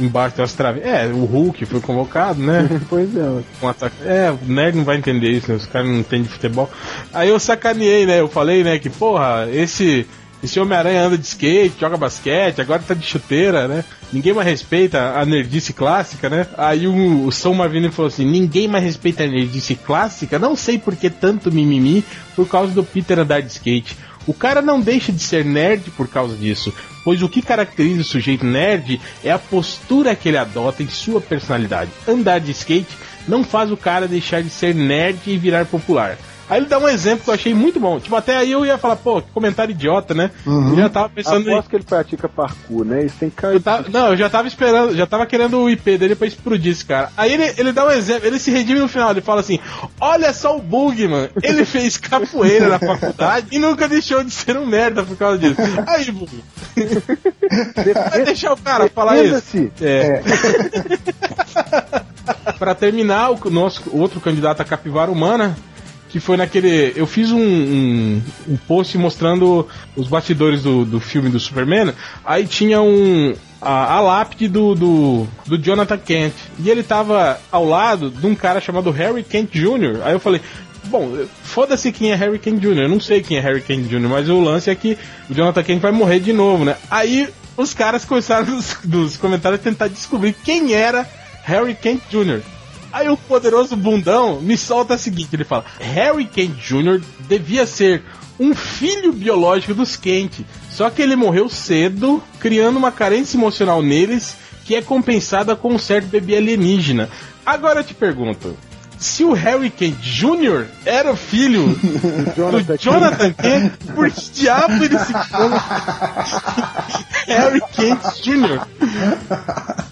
Embaixo umas traves. É, o Hulk foi convocado, né? <laughs> Pois é. Um ataque. É, o nerd não vai entender isso, né? Os caras não entendem de futebol. Aí eu sacaneei, né? Eu falei, né, que, porra, esse. Esse Homem-Aranha anda de skate, joga basquete, agora tá de chuteira, né? Ninguém mais respeita a nerdice clássica, né? Aí o, o São Marvino falou assim: ninguém mais respeita a nerdice clássica? Não sei por que tanto mimimi por causa do Peter andar de skate. O cara não deixa de ser nerd por causa disso, pois o que caracteriza o sujeito nerd é a postura que ele adota em sua personalidade. Andar de skate não faz o cara deixar de ser nerd e virar popular. Aí ele dá um exemplo que eu achei muito bom. Tipo, até aí eu ia falar, pô, que comentário idiota, né? Eu já tava pensando em. Aposto que ele pratica parkour, né? Isso tem cara Eu tava- não, eu já tava esperando, já tava querendo o IP dele pra explodir esse cara. Aí ele, ele dá um exemplo, ele se redime no final, ele fala assim: Olha só o Bugman, ele fez capoeira na faculdade e nunca deixou de ser um merda por causa disso. Aí, Bugman. Vai deixar o cara falar isso? Defenda-se. É. <laughs> Pra terminar, o nosso o outro candidato a capivara humana, que foi naquele. Eu fiz um, um, um post mostrando os bastidores do, do filme do Superman. Aí tinha um. A, a lápide do, do, do Jonathan Kent. E ele tava ao lado de um cara chamado Harry Kent Jr. Aí eu falei. Bom, foda-se quem é Harry Kent Jr. Eu não sei quem é Harry Kent Jr., mas o lance é que o Jonathan Kent vai morrer de novo, né? Aí os caras começaram <laughs> nos, nos comentários a tentar descobrir quem era Harry Kent Jr. Aí o poderoso bundão me solta a seguinte: ele fala, Harry Kent Jr. devia ser um filho biológico dos Kent, só que ele morreu cedo, criando uma carência emocional neles que é compensada com um certo bebê alienígena. Agora eu te pergunto. Se o Harry Kent Jr. era o filho <laughs> do Jonathan Kent, por que diabo ele se chama <laughs> Harry Kent Jr.?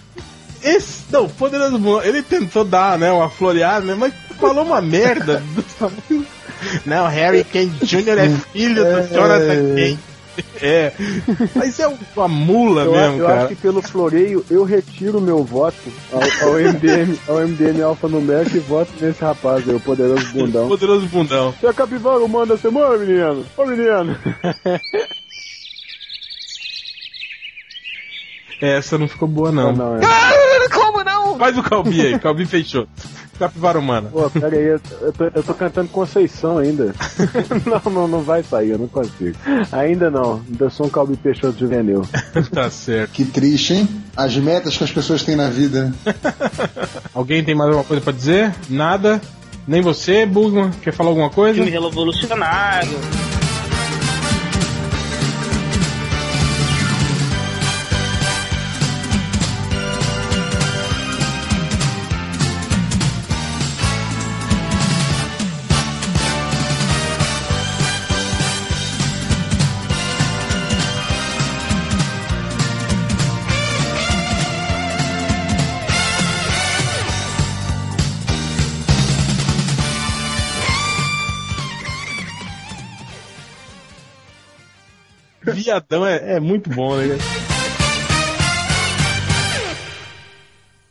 Esse, não, Poderoso Bundão, ele tentou dar, né, uma floreada, né, mas falou uma merda do <laughs> tamanho Não, Harry Kane Jr. é filho do Jonathan Kane. É. Mas é uma mula Eu, mesmo, eu cara. acho que pelo floreio eu retiro meu voto ao, ao MDM, ao MDM alfanumérico e voto nesse rapaz aí, o poderoso bundão. Poderoso bundão. Se a capivara manda semana, menino! Ô menino! <laughs> Essa não ficou boa, não. não, é. Como não? Faz o Calbi aí, Calbi fechou. Capivara humana. Pô, pera aí, eu, eu tô, eu tô cantando Conceição ainda. <laughs> não, não, não vai sair, eu não consigo. Ainda não, ainda sou um Calbi Peixoto juvenil. <laughs> tá certo. Que triste, hein? As metas que as pessoas têm na vida. <laughs> Alguém tem mais alguma coisa pra dizer? Nada? Nem você, Bugman? Quer falar alguma coisa? Filme revolucionário. Viadão é, é muito bom, né?